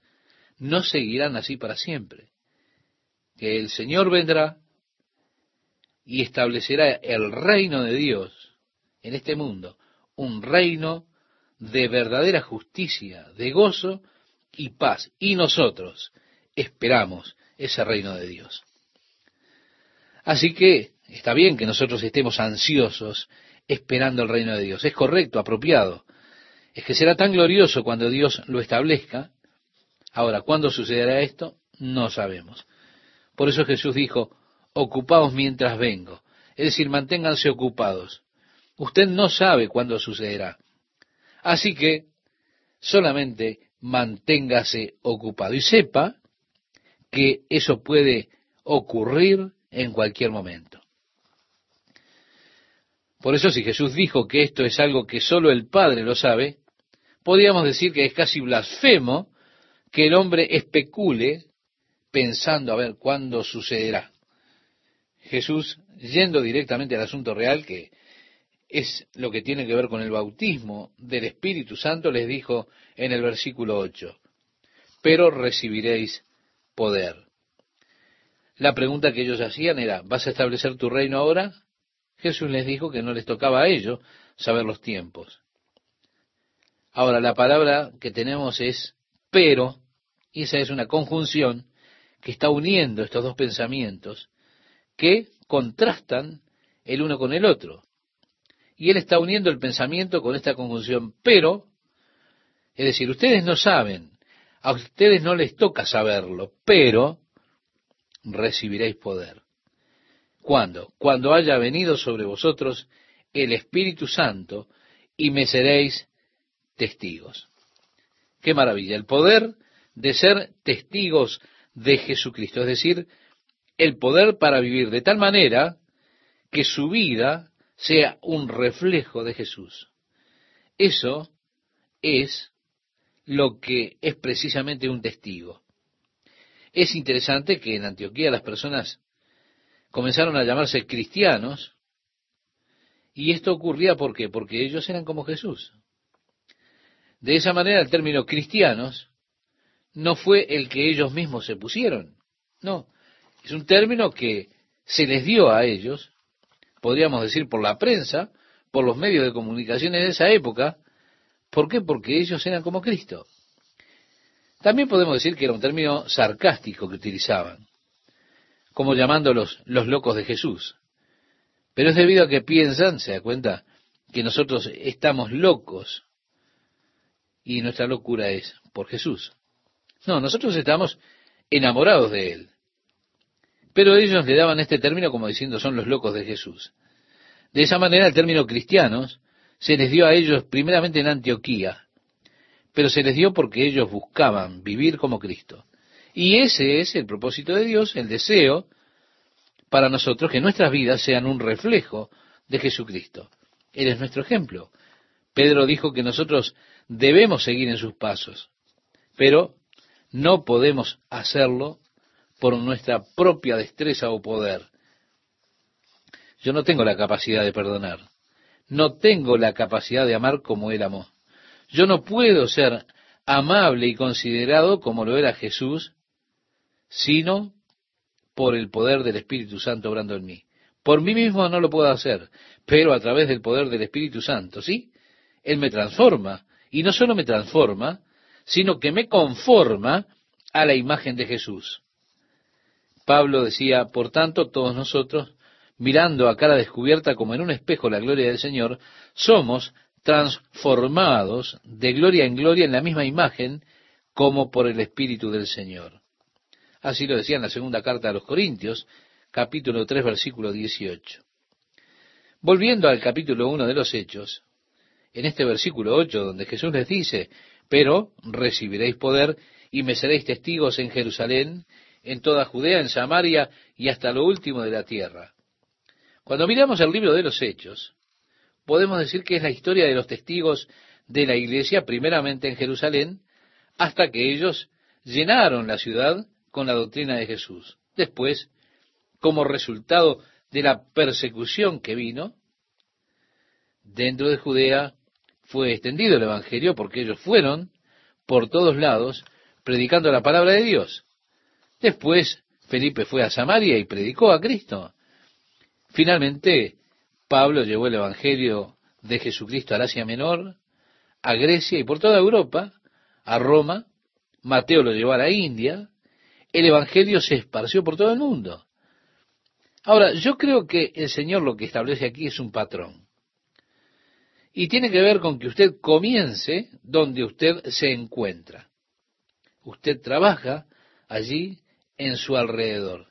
no seguirán así para siempre. Que el Señor vendrá y establecerá el reino de Dios en este mundo, un reino de verdadera justicia, de gozo y paz. Y nosotros esperamos ese reino de Dios. Así que está bien que nosotros estemos ansiosos esperando el reino de Dios. Es correcto, apropiado. Es que será tan glorioso cuando Dios lo establezca. Ahora, ¿cuándo sucederá esto? No sabemos. Por eso Jesús dijo, ocupaos mientras vengo. Es decir, manténganse ocupados. Usted no sabe cuándo sucederá. Así que solamente manténgase ocupado y sepa que eso puede ocurrir en cualquier momento. Por eso si Jesús dijo que esto es algo que solo el Padre lo sabe, podríamos decir que es casi blasfemo que el hombre especule pensando a ver cuándo sucederá. Jesús, yendo directamente al asunto real, que es lo que tiene que ver con el bautismo del Espíritu Santo, les dijo en el versículo 8, pero recibiréis poder. La pregunta que ellos hacían era, ¿vas a establecer tu reino ahora? Jesús les dijo que no les tocaba a ellos saber los tiempos. Ahora, la palabra que tenemos es pero, y esa es una conjunción que está uniendo estos dos pensamientos que contrastan el uno con el otro. Y él está uniendo el pensamiento con esta conjunción, pero, es decir, ustedes no saben, a ustedes no les toca saberlo, pero recibiréis poder. ¿Cuándo? Cuando haya venido sobre vosotros el Espíritu Santo y me seréis testigos. Qué maravilla, el poder de ser testigos de Jesucristo, es decir, el poder para vivir de tal manera que su vida sea un reflejo de Jesús. Eso es lo que es precisamente un testigo. Es interesante que en Antioquía las personas comenzaron a llamarse cristianos, y esto ocurría ¿por qué? Porque ellos eran como Jesús. De esa manera el término cristianos no fue el que ellos mismos se pusieron, no, es un término que se les dio a ellos, podríamos decir por la prensa, por los medios de comunicaciones de esa época, ¿por qué? Porque ellos eran como Cristo. También podemos decir que era un término sarcástico que utilizaban como llamándolos los locos de Jesús. Pero es debido a que piensan, se da cuenta, que nosotros estamos locos y nuestra locura es por Jesús. No, nosotros estamos enamorados de Él. Pero ellos le daban este término como diciendo son los locos de Jesús. De esa manera el término cristianos se les dio a ellos primeramente en Antioquía, pero se les dio porque ellos buscaban vivir como Cristo. Y ese es el propósito de Dios, el deseo para nosotros que nuestras vidas sean un reflejo de Jesucristo. Él es nuestro ejemplo. Pedro dijo que nosotros debemos seguir en sus pasos, pero no podemos hacerlo por nuestra propia destreza o poder. Yo no tengo la capacidad de perdonar. No tengo la capacidad de amar como Él amó. Yo no puedo ser amable y considerado como lo era Jesús sino por el poder del Espíritu Santo obrando en mí. Por mí mismo no lo puedo hacer, pero a través del poder del Espíritu Santo, ¿sí? Él me transforma, y no solo me transforma, sino que me conforma a la imagen de Jesús. Pablo decía, por tanto, todos nosotros, mirando a cara descubierta como en un espejo la gloria del Señor, somos transformados de gloria en gloria en la misma imagen como por el Espíritu del Señor. Así lo decía en la segunda carta a los Corintios, capítulo 3, versículo 18. Volviendo al capítulo 1 de los Hechos, en este versículo 8, donde Jesús les dice, pero recibiréis poder y me seréis testigos en Jerusalén, en toda Judea, en Samaria y hasta lo último de la tierra. Cuando miramos el libro de los Hechos, podemos decir que es la historia de los testigos de la iglesia, primeramente en Jerusalén, hasta que ellos llenaron la ciudad con la doctrina de Jesús. Después, como resultado de la persecución que vino, dentro de Judea fue extendido el Evangelio porque ellos fueron por todos lados predicando la palabra de Dios. Después Felipe fue a Samaria y predicó a Cristo. Finalmente, Pablo llevó el Evangelio de Jesucristo al Asia Menor, a Grecia y por toda Europa, a Roma. Mateo lo llevó a la India. El Evangelio se esparció por todo el mundo. Ahora, yo creo que el Señor lo que establece aquí es un patrón. Y tiene que ver con que usted comience donde usted se encuentra. Usted trabaja allí en su alrededor.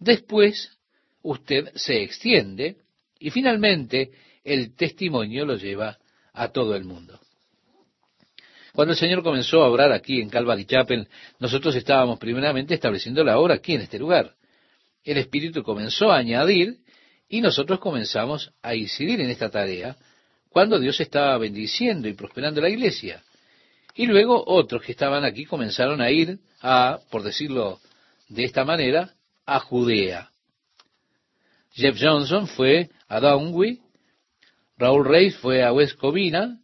Después, usted se extiende y finalmente el testimonio lo lleva a todo el mundo. Cuando el Señor comenzó a obrar aquí en Calvary Chapel, nosotros estábamos primeramente estableciendo la obra aquí en este lugar. El Espíritu comenzó a añadir y nosotros comenzamos a incidir en esta tarea cuando Dios estaba bendiciendo y prosperando la iglesia. Y luego otros que estaban aquí comenzaron a ir a, por decirlo de esta manera, a Judea. Jeff Johnson fue a Downwey, Raúl Reis fue a West Covina,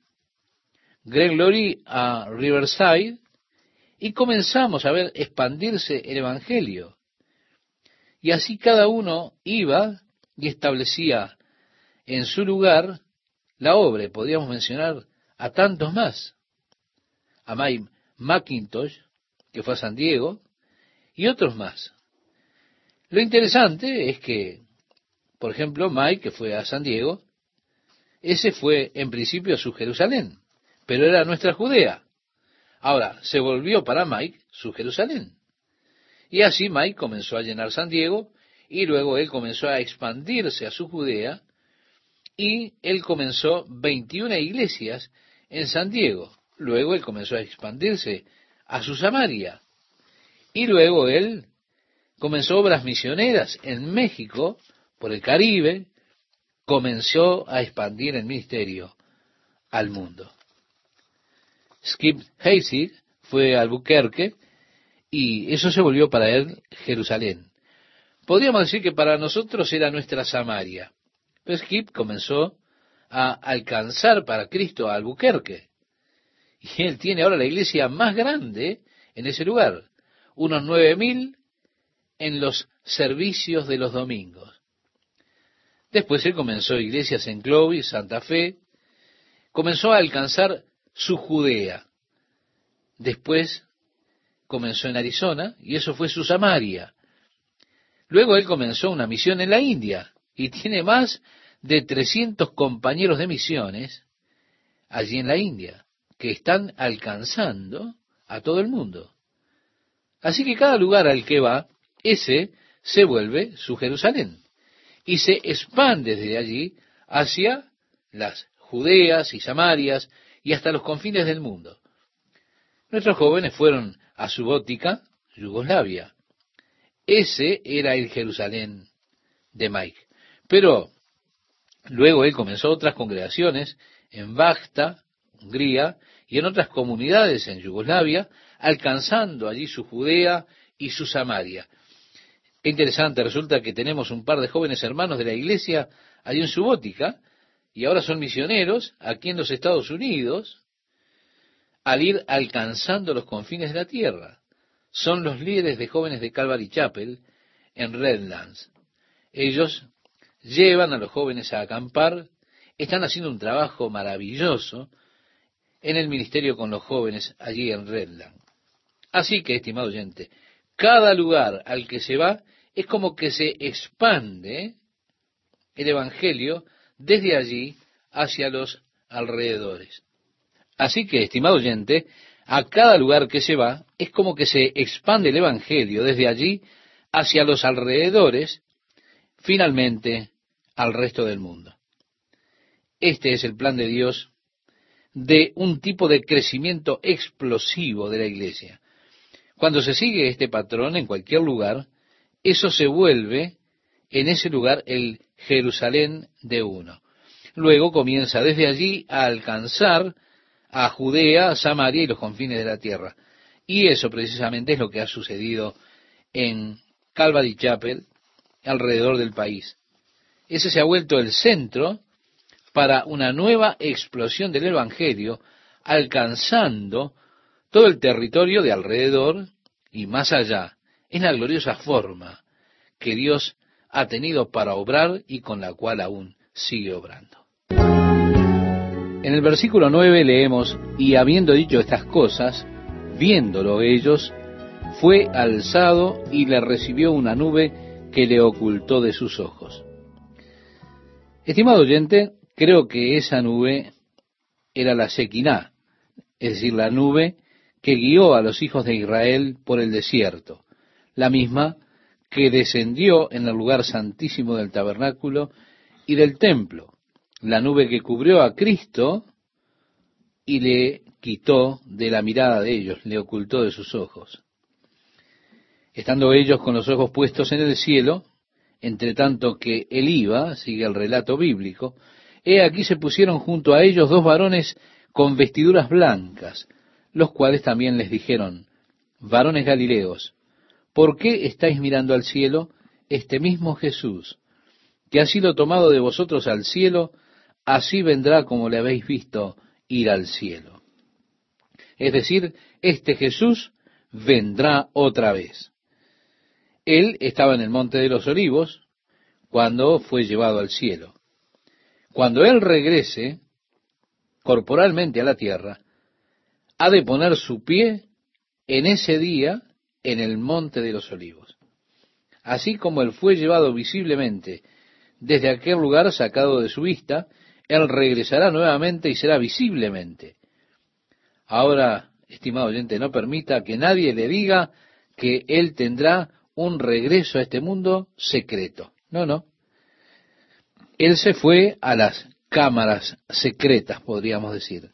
Greg Laurie a Riverside, y comenzamos a ver expandirse el Evangelio. Y así cada uno iba y establecía en su lugar la obra, podríamos mencionar a tantos más. A Mike McIntosh, que fue a San Diego, y otros más. Lo interesante es que, por ejemplo, Mike, que fue a San Diego, ese fue en principio su Jerusalén, pero era nuestra Judea. Ahora, se volvió para Mike su Jerusalén. Y así Mike comenzó a llenar San Diego, y luego él comenzó a expandirse a su Judea, y él comenzó 21 iglesias en San Diego. Luego él comenzó a expandirse a su Samaria. Y luego él comenzó obras misioneras en México, por el Caribe, comenzó a expandir el ministerio al mundo. Skip Hayes fue a Albuquerque y eso se volvió para él Jerusalén. Podríamos decir que para nosotros era nuestra Samaria. Pero Skip comenzó a alcanzar para Cristo a Albuquerque. Y él tiene ahora la iglesia más grande en ese lugar, unos nueve mil en los servicios de los domingos. Después él comenzó iglesias en Clovis, Santa Fe, comenzó a alcanzar su Judea. Después comenzó en Arizona y eso fue su Samaria. Luego él comenzó una misión en la India y tiene más de 300 compañeros de misiones allí en la India, que están alcanzando a todo el mundo. Así que cada lugar al que va, ese se vuelve su Jerusalén y se expande desde allí hacia las Judeas y Samarias y hasta los confines del mundo. Nuestros jóvenes fueron a Subótica, Yugoslavia. Ese era el Jerusalén de Mike. Pero luego él comenzó otras congregaciones en Bacta, Hungría, y en otras comunidades en Yugoslavia, alcanzando allí su Judea y su Samaria. Interesante, resulta que tenemos un par de jóvenes hermanos de la iglesia allí en Subótica, y ahora son misioneros aquí en los Estados Unidos, al ir alcanzando los confines de la tierra. Son los líderes de jóvenes de Calvary Chapel en Redlands. Ellos llevan a los jóvenes a acampar, están haciendo un trabajo maravilloso en el ministerio con los jóvenes allí en Redland. Así que, estimado oyente, cada lugar al que se va es como que se expande el Evangelio desde allí hacia los alrededores. Así que, estimado oyente, a cada lugar que se va es como que se expande el Evangelio desde allí hacia los alrededores, finalmente al resto del mundo. Este es el plan de Dios de un tipo de crecimiento explosivo de la iglesia. Cuando se sigue este patrón en cualquier lugar, eso se vuelve en ese lugar el Jerusalén de uno. Luego comienza desde allí a alcanzar a Judea, Samaria y los confines de la tierra. Y eso precisamente es lo que ha sucedido en Calvary Chapel, alrededor del país. Ese se ha vuelto el centro para una nueva explosión del Evangelio, alcanzando todo el territorio de alrededor y más allá, en la gloriosa forma que Dios ha tenido para obrar y con la cual aún sigue obrando. En el versículo 9 leemos, y habiendo dicho estas cosas, viéndolo ellos, fue alzado y le recibió una nube que le ocultó de sus ojos. Estimado oyente, creo que esa nube era la Sequiná, es decir, la nube que guió a los hijos de Israel por el desierto, la misma que descendió en el lugar santísimo del tabernáculo y del templo, la nube que cubrió a Cristo y le quitó de la mirada de ellos, le ocultó de sus ojos. Estando ellos con los ojos puestos en el cielo, entre tanto que él iba, sigue el relato bíblico, he aquí se pusieron junto a ellos dos varones con vestiduras blancas, los cuales también les dijeron, varones Galileos, ¿por qué estáis mirando al cielo? Este mismo Jesús, que ha sido tomado de vosotros al cielo, así vendrá como le habéis visto ir al cielo. Es decir, este Jesús vendrá otra vez. Él estaba en el monte de los olivos cuando fue llevado al cielo. Cuando Él regrese corporalmente a la tierra, ha de poner su pie en ese día en el monte de los olivos. Así como Él fue llevado visiblemente desde aquel lugar sacado de su vista, él regresará nuevamente y será visiblemente. Ahora, estimado oyente, no permita que nadie le diga que Él tendrá un regreso a este mundo secreto. No, no. Él se fue a las cámaras secretas, podríamos decir.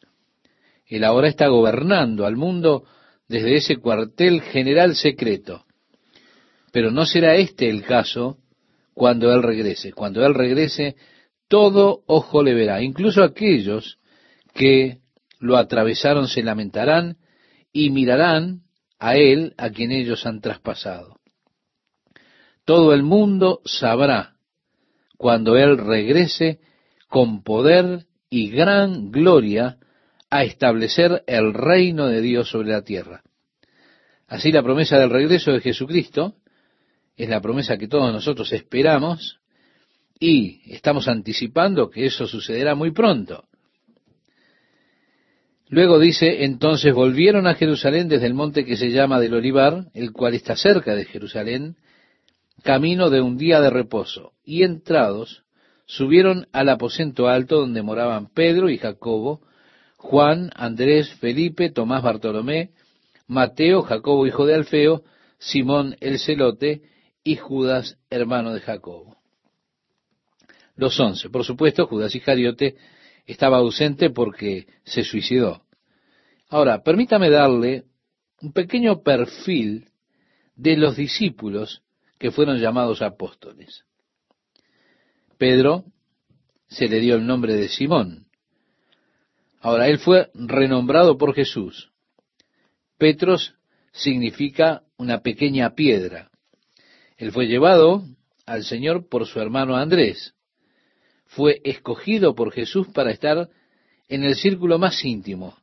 Él ahora está gobernando al mundo desde ese cuartel general secreto. Pero no será este el caso cuando Él regrese. Cuando Él regrese, todo ojo le verá, incluso aquellos que lo atravesaron se lamentarán y mirarán a él a quien ellos han traspasado. Todo el mundo sabrá cuando él regrese con poder y gran gloria a establecer el reino de Dios sobre la tierra. Así la promesa del regreso de Jesucristo es la promesa que todos nosotros esperamos y estamos anticipando que eso sucederá muy pronto. Luego dice, entonces volvieron a Jerusalén desde el monte que se llama del Olivar, el cual está cerca de Jerusalén, camino de un día de reposo, y entrados, subieron al aposento alto donde moraban Pedro y Jacobo, Juan, Andrés, Felipe, Tomás Bartolomé, Mateo, Jacobo hijo de Alfeo, Simón el celote y Judas hermano de Jacobo los once. Por supuesto, Judas Iscariote estaba ausente porque se suicidó. Ahora, permítame darle un pequeño perfil de los discípulos que fueron llamados apóstoles. Pedro se le dio el nombre de Simón. Ahora, él fue renombrado por Jesús. Petros significa una pequeña piedra. Él fue llevado al Señor por su hermano Andrés fue escogido por Jesús para estar en el círculo más íntimo.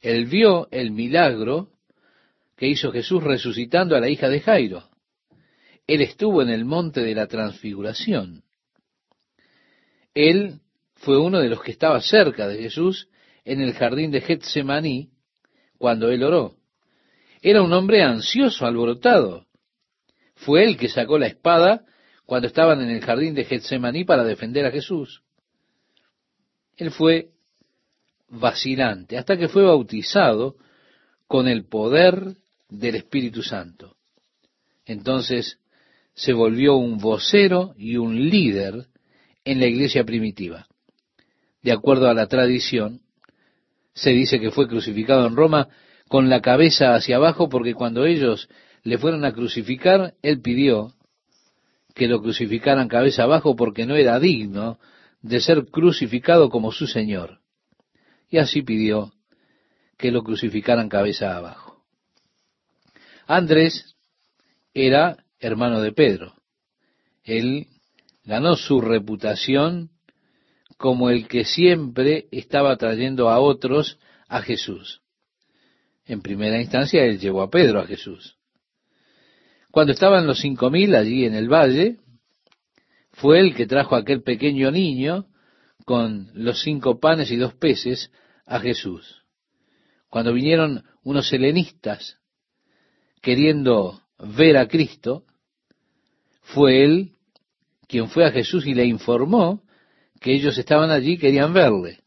Él vio el milagro que hizo Jesús resucitando a la hija de Jairo. Él estuvo en el monte de la transfiguración. Él fue uno de los que estaba cerca de Jesús en el jardín de Getsemaní cuando él oró. Era un hombre ansioso, alborotado. Fue él que sacó la espada cuando estaban en el jardín de Getsemaní para defender a Jesús. Él fue vacilante hasta que fue bautizado con el poder del Espíritu Santo. Entonces se volvió un vocero y un líder en la iglesia primitiva. De acuerdo a la tradición, se dice que fue crucificado en Roma con la cabeza hacia abajo porque cuando ellos le fueron a crucificar, él pidió que lo crucificaran cabeza abajo porque no era digno de ser crucificado como su Señor. Y así pidió que lo crucificaran cabeza abajo. Andrés era hermano de Pedro. Él ganó su reputación como el que siempre estaba trayendo a otros a Jesús. En primera instancia, él llevó a Pedro a Jesús. Cuando estaban los cinco mil allí en el valle, fue él que trajo a aquel pequeño niño con los cinco panes y dos peces a Jesús. Cuando vinieron unos helenistas queriendo ver a Cristo, fue él quien fue a Jesús y le informó que ellos estaban allí querían verle.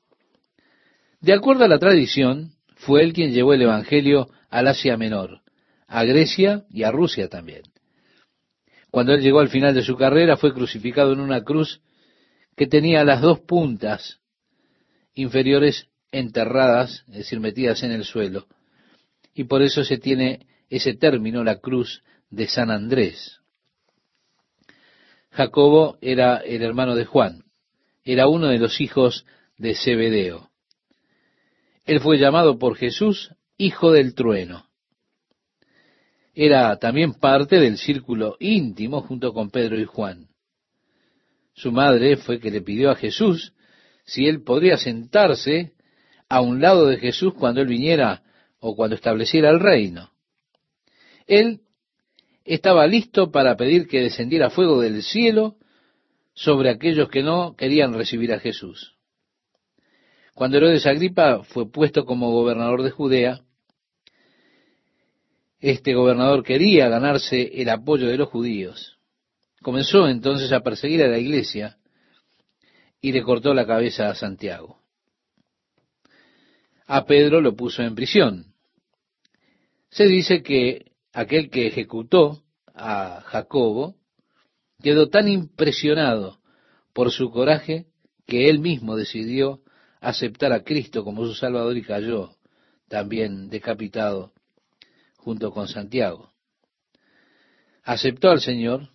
De acuerdo a la tradición, fue él quien llevó el Evangelio al Asia Menor, a Grecia y a Rusia también. Cuando él llegó al final de su carrera, fue crucificado en una cruz que tenía las dos puntas inferiores enterradas, es decir, metidas en el suelo. Y por eso se tiene ese término, la cruz de San Andrés. Jacobo era el hermano de Juan, era uno de los hijos de Zebedeo. Él fue llamado por Jesús hijo del trueno. Era también parte del círculo íntimo junto con Pedro y Juan. Su madre fue que le pidió a Jesús si él podría sentarse a un lado de Jesús cuando él viniera o cuando estableciera el reino. Él estaba listo para pedir que descendiera fuego del cielo sobre aquellos que no querían recibir a Jesús. Cuando Herodes Agripa fue puesto como gobernador de Judea, este gobernador quería ganarse el apoyo de los judíos. Comenzó entonces a perseguir a la iglesia y le cortó la cabeza a Santiago. A Pedro lo puso en prisión. Se dice que aquel que ejecutó a Jacobo quedó tan impresionado por su coraje que él mismo decidió aceptar a Cristo como su Salvador y cayó también decapitado junto con Santiago. Aceptó al Señor,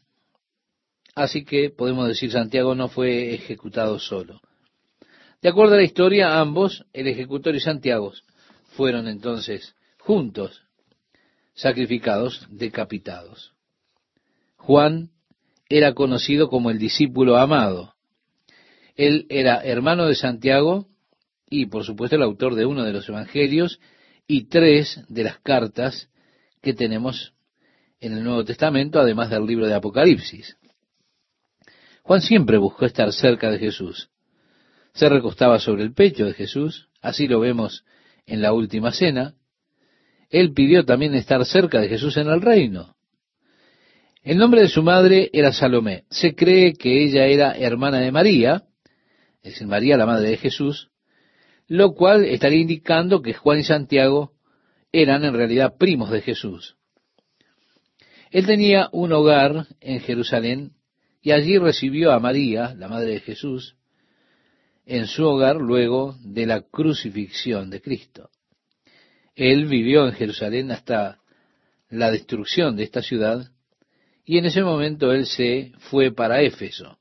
así que podemos decir Santiago no fue ejecutado solo. De acuerdo a la historia, ambos, el ejecutor y Santiago, fueron entonces juntos sacrificados, decapitados. Juan era conocido como el discípulo amado. Él era hermano de Santiago y, por supuesto, el autor de uno de los evangelios y tres de las cartas que tenemos en el Nuevo Testamento, además del libro de Apocalipsis. Juan siempre buscó estar cerca de Jesús. Se recostaba sobre el pecho de Jesús, así lo vemos en la última cena. Él pidió también estar cerca de Jesús en el reino. El nombre de su madre era Salomé. Se cree que ella era hermana de María, es decir, María la madre de Jesús, lo cual estaría indicando que Juan y Santiago eran en realidad primos de Jesús. Él tenía un hogar en Jerusalén y allí recibió a María, la madre de Jesús, en su hogar luego de la crucifixión de Cristo. Él vivió en Jerusalén hasta la destrucción de esta ciudad y en ese momento él se fue para Éfeso.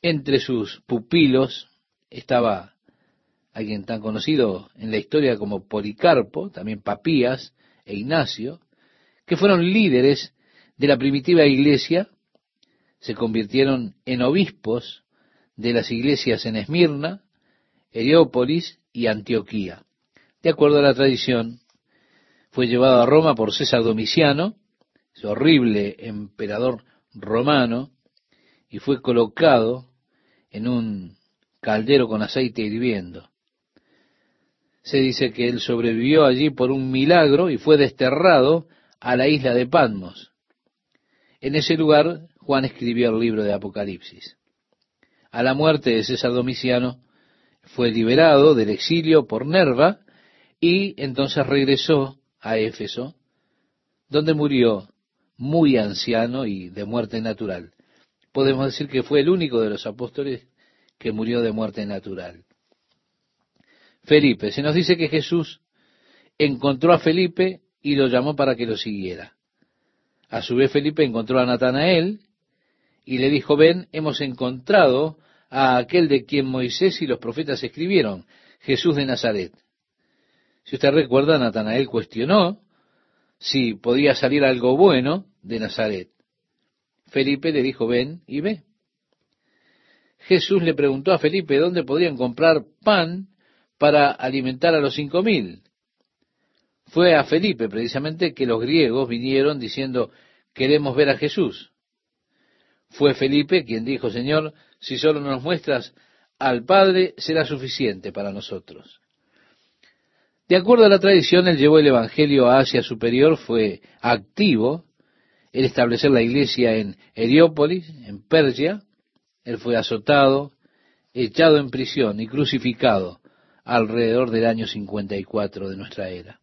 Entre sus pupilos estaba alguien tan conocido en la historia como Policarpo, también Papías e Ignacio, que fueron líderes de la primitiva iglesia, se convirtieron en obispos de las iglesias en Esmirna, Heliópolis y Antioquía. De acuerdo a la tradición, fue llevado a Roma por César Domiciano, horrible emperador romano, y fue colocado en un caldero con aceite hirviendo. Se dice que él sobrevivió allí por un milagro y fue desterrado a la isla de Patmos. En ese lugar Juan escribió el libro de Apocalipsis. A la muerte de César Domiciano fue liberado del exilio por Nerva y entonces regresó a Éfeso, donde murió muy anciano y de muerte natural. Podemos decir que fue el único de los apóstoles que murió de muerte natural. Felipe, se nos dice que Jesús encontró a Felipe y lo llamó para que lo siguiera. A su vez Felipe encontró a Natanael y le dijo, ven, hemos encontrado a aquel de quien Moisés y los profetas escribieron, Jesús de Nazaret. Si usted recuerda, Natanael cuestionó si podía salir algo bueno de Nazaret. Felipe le dijo, ven y ve. Jesús le preguntó a Felipe dónde podían comprar pan para alimentar a los cinco mil. Fue a Felipe precisamente que los griegos vinieron diciendo, queremos ver a Jesús. Fue Felipe quien dijo, Señor, si solo nos muestras al Padre, será suficiente para nosotros. De acuerdo a la tradición, él llevó el Evangelio a Asia Superior, fue activo en establecer la iglesia en Heriópolis, en Persia, él fue azotado, echado en prisión y crucificado alrededor del año 54 de nuestra era.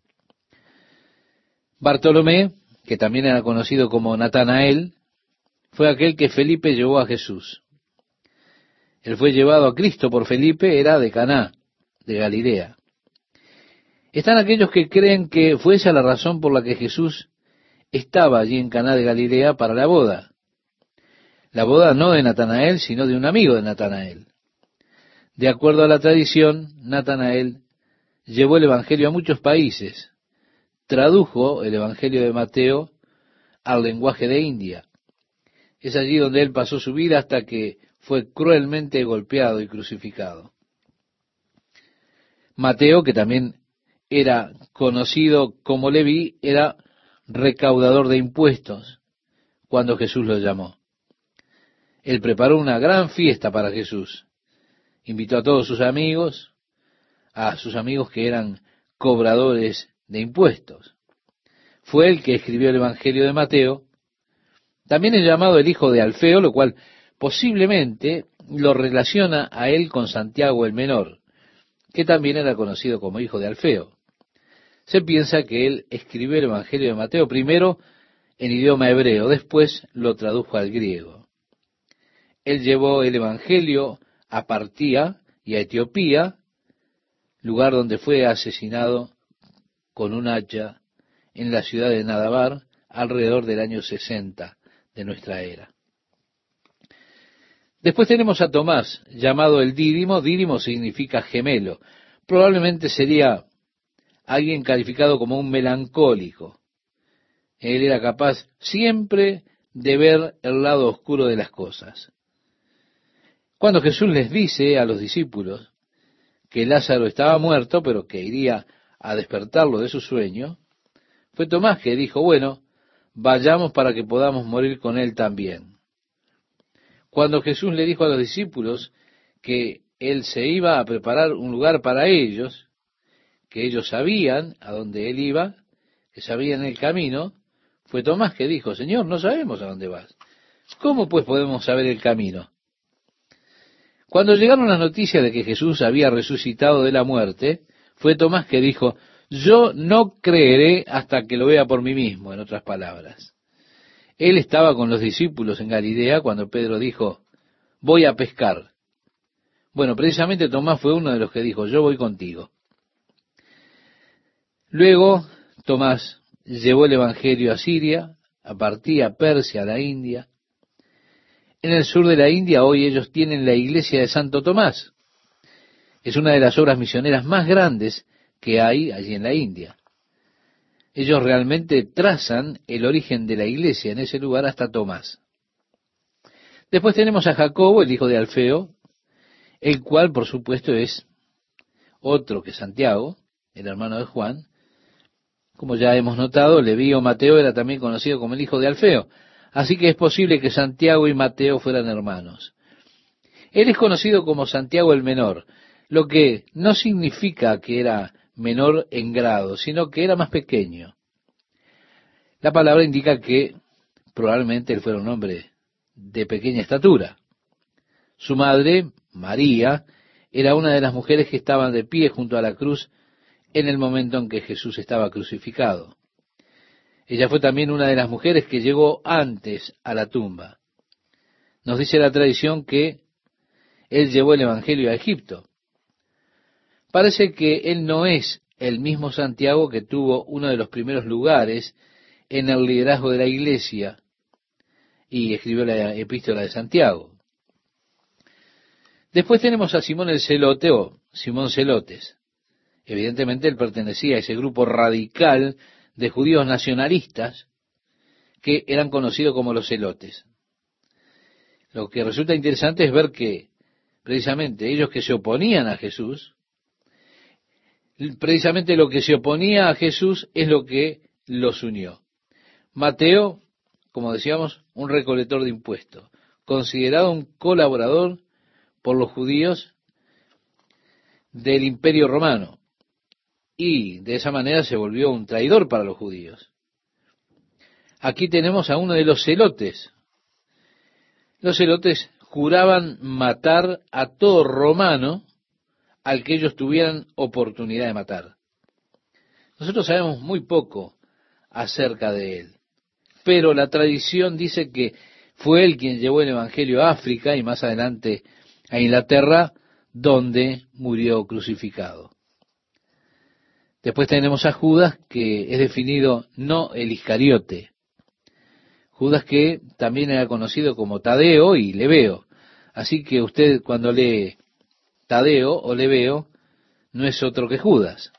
Bartolomé, que también era conocido como Natanael, fue aquel que Felipe llevó a Jesús. Él fue llevado a Cristo por Felipe, era de Caná, de Galilea. Están aquellos que creen que fue esa la razón por la que Jesús estaba allí en Caná de Galilea para la boda. La boda no de Natanael, sino de un amigo de Natanael. De acuerdo a la tradición, Natanael llevó el Evangelio a muchos países, tradujo el Evangelio de Mateo al lenguaje de India. Es allí donde él pasó su vida hasta que fue cruelmente golpeado y crucificado. Mateo, que también era conocido como Leví, era recaudador de impuestos cuando Jesús lo llamó. Él preparó una gran fiesta para Jesús. Invitó a todos sus amigos, a sus amigos que eran cobradores de impuestos. Fue él que escribió el Evangelio de Mateo. También es llamado el hijo de Alfeo, lo cual posiblemente lo relaciona a él con Santiago el menor, que también era conocido como hijo de Alfeo. Se piensa que él escribió el Evangelio de Mateo primero en idioma hebreo, después lo tradujo al griego. Él llevó el Evangelio a Partía y a Etiopía, lugar donde fue asesinado con un hacha en la ciudad de Nadabar alrededor del año 60 de nuestra era. Después tenemos a Tomás, llamado el Dídimo. Dídimo significa gemelo. Probablemente sería alguien calificado como un melancólico. Él era capaz siempre de ver el lado oscuro de las cosas. Cuando Jesús les dice a los discípulos que Lázaro estaba muerto, pero que iría a despertarlo de su sueño, fue Tomás que dijo, bueno, vayamos para que podamos morir con él también. Cuando Jesús le dijo a los discípulos que él se iba a preparar un lugar para ellos, que ellos sabían a dónde él iba, que sabían el camino, fue Tomás que dijo, Señor, no sabemos a dónde vas. ¿Cómo pues podemos saber el camino? Cuando llegaron las noticias de que Jesús había resucitado de la muerte, fue Tomás que dijo, yo no creeré hasta que lo vea por mí mismo, en otras palabras. Él estaba con los discípulos en Galilea cuando Pedro dijo, voy a pescar. Bueno, precisamente Tomás fue uno de los que dijo, yo voy contigo. Luego, Tomás llevó el Evangelio a Siria, a Partía, a Persia, a la India, en el sur de la India hoy ellos tienen la iglesia de Santo Tomás. Es una de las obras misioneras más grandes que hay allí en la India. Ellos realmente trazan el origen de la iglesia en ese lugar hasta Tomás. Después tenemos a Jacobo, el hijo de Alfeo, el cual por supuesto es otro que Santiago, el hermano de Juan. Como ya hemos notado, Leví o Mateo era también conocido como el hijo de Alfeo. Así que es posible que Santiago y Mateo fueran hermanos. Él es conocido como Santiago el Menor, lo que no significa que era menor en grado, sino que era más pequeño. La palabra indica que probablemente él fuera un hombre de pequeña estatura. Su madre, María, era una de las mujeres que estaban de pie junto a la cruz en el momento en que Jesús estaba crucificado. Ella fue también una de las mujeres que llegó antes a la tumba. Nos dice la tradición que él llevó el Evangelio a Egipto. Parece que él no es el mismo Santiago que tuvo uno de los primeros lugares en el liderazgo de la iglesia y escribió la epístola de Santiago. Después tenemos a Simón el Celote o Simón Celotes. Evidentemente él pertenecía a ese grupo radical de judíos nacionalistas que eran conocidos como los celotes. Lo que resulta interesante es ver que precisamente ellos que se oponían a Jesús, precisamente lo que se oponía a Jesús es lo que los unió. Mateo, como decíamos, un recolector de impuestos, considerado un colaborador por los judíos del imperio romano y de esa manera se volvió un traidor para los judíos. Aquí tenemos a uno de los celotes. Los celotes juraban matar a todo romano al que ellos tuvieran oportunidad de matar. Nosotros sabemos muy poco acerca de él, pero la tradición dice que fue él quien llevó el Evangelio a África y más adelante a Inglaterra, donde murió crucificado. Después tenemos a Judas, que es definido no el Iscariote. Judas que también era conocido como Tadeo y Leveo. Así que usted cuando lee Tadeo o Leveo, no es otro que Judas.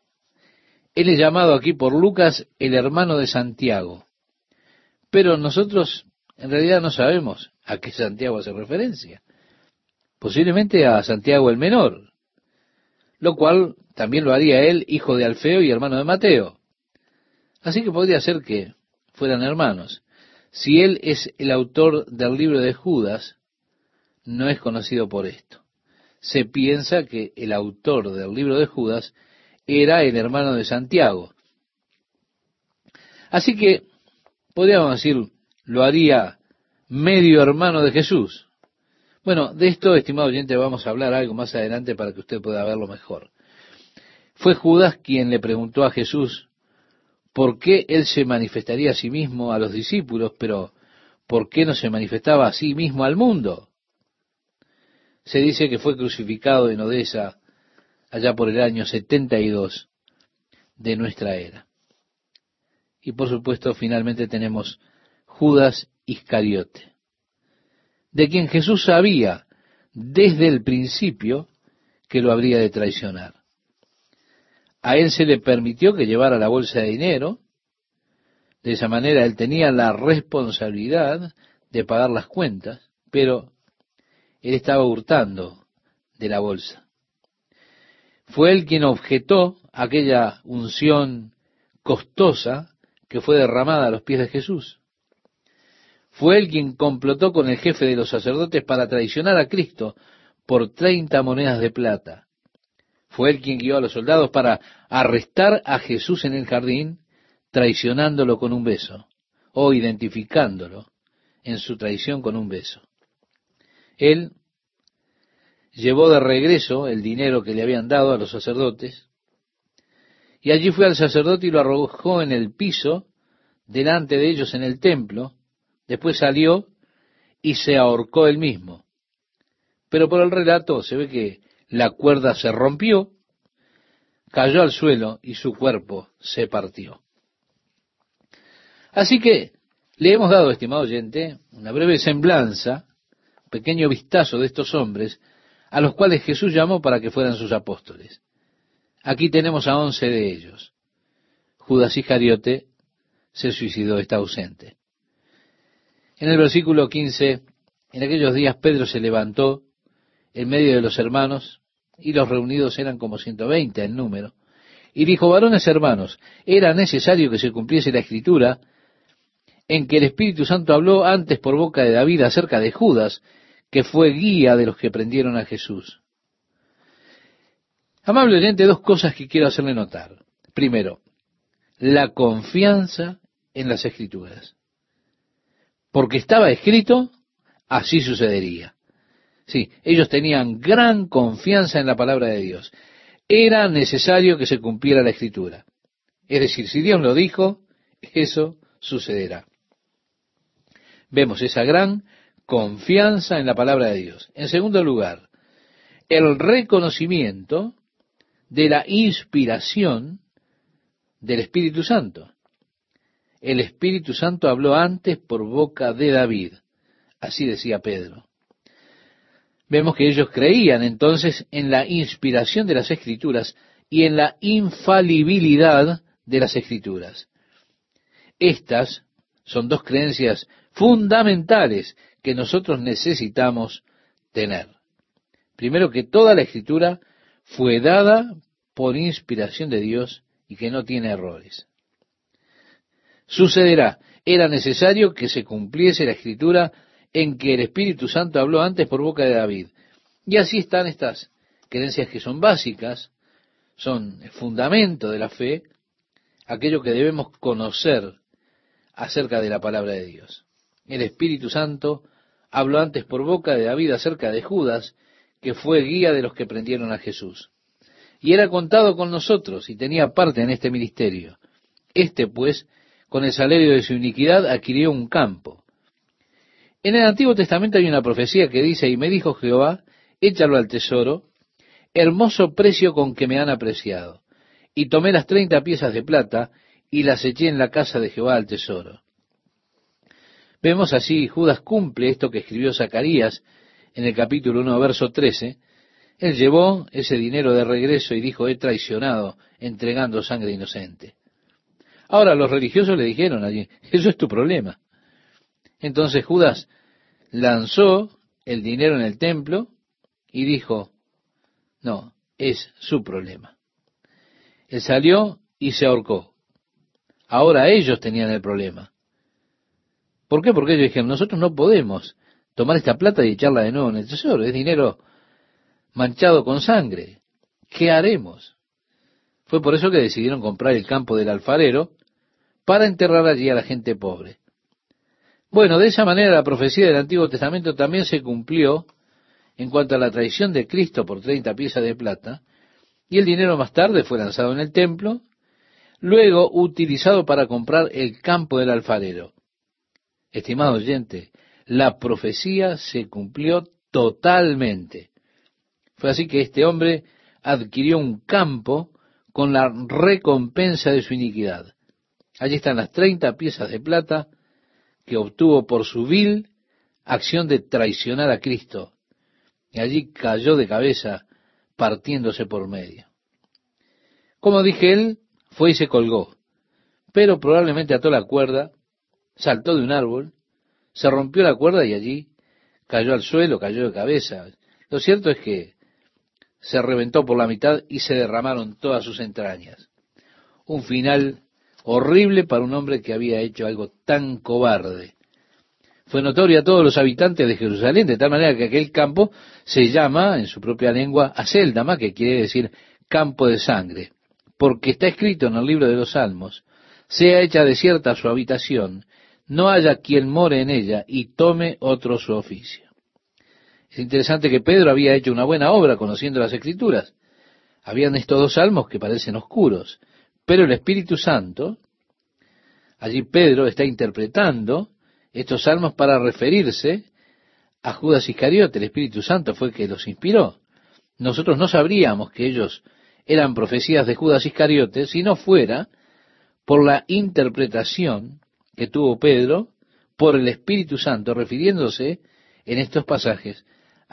Él es llamado aquí por Lucas el hermano de Santiago. Pero nosotros en realidad no sabemos a qué Santiago hace referencia. Posiblemente a Santiago el menor, lo cual también lo haría él, hijo de Alfeo y hermano de Mateo. Así que podría ser que fueran hermanos. Si él es el autor del libro de Judas, no es conocido por esto. Se piensa que el autor del libro de Judas era el hermano de Santiago. Así que, podríamos decir, lo haría medio hermano de Jesús. Bueno, de esto, estimado oyente, vamos a hablar algo más adelante para que usted pueda verlo mejor. Fue Judas quien le preguntó a Jesús por qué él se manifestaría a sí mismo a los discípulos, pero ¿por qué no se manifestaba a sí mismo al mundo? Se dice que fue crucificado en Odessa allá por el año 72 de nuestra era. Y por supuesto, finalmente tenemos Judas Iscariote, de quien Jesús sabía desde el principio que lo habría de traicionar. A él se le permitió que llevara la bolsa de dinero. De esa manera él tenía la responsabilidad de pagar las cuentas, pero él estaba hurtando de la bolsa. Fue él quien objetó aquella unción costosa que fue derramada a los pies de Jesús. Fue él quien complotó con el jefe de los sacerdotes para traicionar a Cristo por treinta monedas de plata. Fue él quien guió a los soldados para arrestar a Jesús en el jardín, traicionándolo con un beso, o identificándolo en su traición con un beso. Él llevó de regreso el dinero que le habían dado a los sacerdotes, y allí fue al sacerdote y lo arrojó en el piso, delante de ellos en el templo, después salió y se ahorcó él mismo. Pero por el relato se ve que la cuerda se rompió, cayó al suelo y su cuerpo se partió. Así que le hemos dado, estimado oyente, una breve semblanza, un pequeño vistazo de estos hombres a los cuales Jesús llamó para que fueran sus apóstoles. Aquí tenemos a once de ellos. Judas Iscariote se suicidó, está ausente. En el versículo 15, en aquellos días Pedro se levantó en medio de los hermanos, y los reunidos eran como ciento veinte en número, y dijo, varones hermanos, era necesario que se cumpliese la escritura en que el Espíritu Santo habló antes por boca de David acerca de Judas, que fue guía de los que prendieron a Jesús. Amable oyente, dos cosas que quiero hacerle notar. Primero, la confianza en las escrituras. Porque estaba escrito, así sucedería. Sí, ellos tenían gran confianza en la palabra de Dios. Era necesario que se cumpliera la escritura. Es decir, si Dios lo dijo, eso sucederá. Vemos esa gran confianza en la palabra de Dios. En segundo lugar, el reconocimiento de la inspiración del Espíritu Santo. El Espíritu Santo habló antes por boca de David. Así decía Pedro. Vemos que ellos creían entonces en la inspiración de las escrituras y en la infalibilidad de las escrituras. Estas son dos creencias fundamentales que nosotros necesitamos tener. Primero que toda la escritura fue dada por inspiración de Dios y que no tiene errores. Sucederá, era necesario que se cumpliese la escritura en que el Espíritu Santo habló antes por boca de David. Y así están estas creencias que son básicas, son el fundamento de la fe, aquello que debemos conocer acerca de la palabra de Dios. El Espíritu Santo habló antes por boca de David acerca de Judas, que fue guía de los que prendieron a Jesús. Y era contado con nosotros y tenía parte en este ministerio. Este, pues, con el salario de su iniquidad, adquirió un campo. En el Antiguo Testamento hay una profecía que dice, y me dijo Jehová, échalo al tesoro, hermoso precio con que me han apreciado. Y tomé las treinta piezas de plata y las eché en la casa de Jehová al tesoro. Vemos así, Judas cumple esto que escribió Zacarías en el capítulo 1, verso 13. Él llevó ese dinero de regreso y dijo, he traicionado entregando sangre inocente. Ahora los religiosos le dijeron allí, eso es tu problema. Entonces Judas lanzó el dinero en el templo y dijo, no, es su problema. Él salió y se ahorcó. Ahora ellos tenían el problema. ¿Por qué? Porque ellos dijeron, nosotros no podemos tomar esta plata y echarla de nuevo en el tesoro. Es dinero manchado con sangre. ¿Qué haremos? Fue por eso que decidieron comprar el campo del alfarero para enterrar allí a la gente pobre. Bueno, de esa manera la profecía del Antiguo Testamento también se cumplió en cuanto a la traición de Cristo por 30 piezas de plata, y el dinero más tarde fue lanzado en el templo, luego utilizado para comprar el campo del alfarero. Estimado oyente, la profecía se cumplió totalmente. Fue así que este hombre adquirió un campo con la recompensa de su iniquidad. Allí están las treinta piezas de plata que obtuvo por su vil acción de traicionar a Cristo. Y allí cayó de cabeza partiéndose por medio. Como dije, él fue y se colgó, pero probablemente ató la cuerda, saltó de un árbol, se rompió la cuerda y allí cayó al suelo, cayó de cabeza. Lo cierto es que se reventó por la mitad y se derramaron todas sus entrañas. Un final horrible para un hombre que había hecho algo tan cobarde. Fue notorio a todos los habitantes de Jerusalén, de tal manera que aquel campo se llama, en su propia lengua, Aseldama, que quiere decir campo de sangre porque está escrito en el libro de los Salmos, sea hecha desierta su habitación, no haya quien more en ella y tome otro su oficio. Es interesante que Pedro había hecho una buena obra conociendo las escrituras. Habían estos dos salmos que parecen oscuros, pero el Espíritu Santo, allí Pedro está interpretando estos salmos para referirse a Judas Iscariote. El Espíritu Santo fue el que los inspiró. Nosotros no sabríamos que ellos eran profecías de Judas Iscariote si no fuera por la interpretación que tuvo Pedro por el Espíritu Santo, refiriéndose en estos pasajes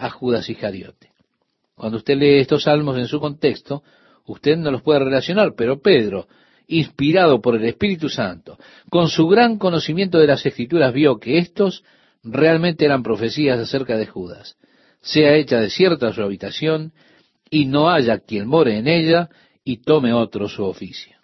a Judas Iscariote. Cuando usted lee estos salmos en su contexto, usted no los puede relacionar, pero Pedro, inspirado por el Espíritu Santo, con su gran conocimiento de las Escrituras, vio que estos realmente eran profecías acerca de Judas. Sea hecha desierta su habitación, y no haya quien more en ella y tome otro su oficio.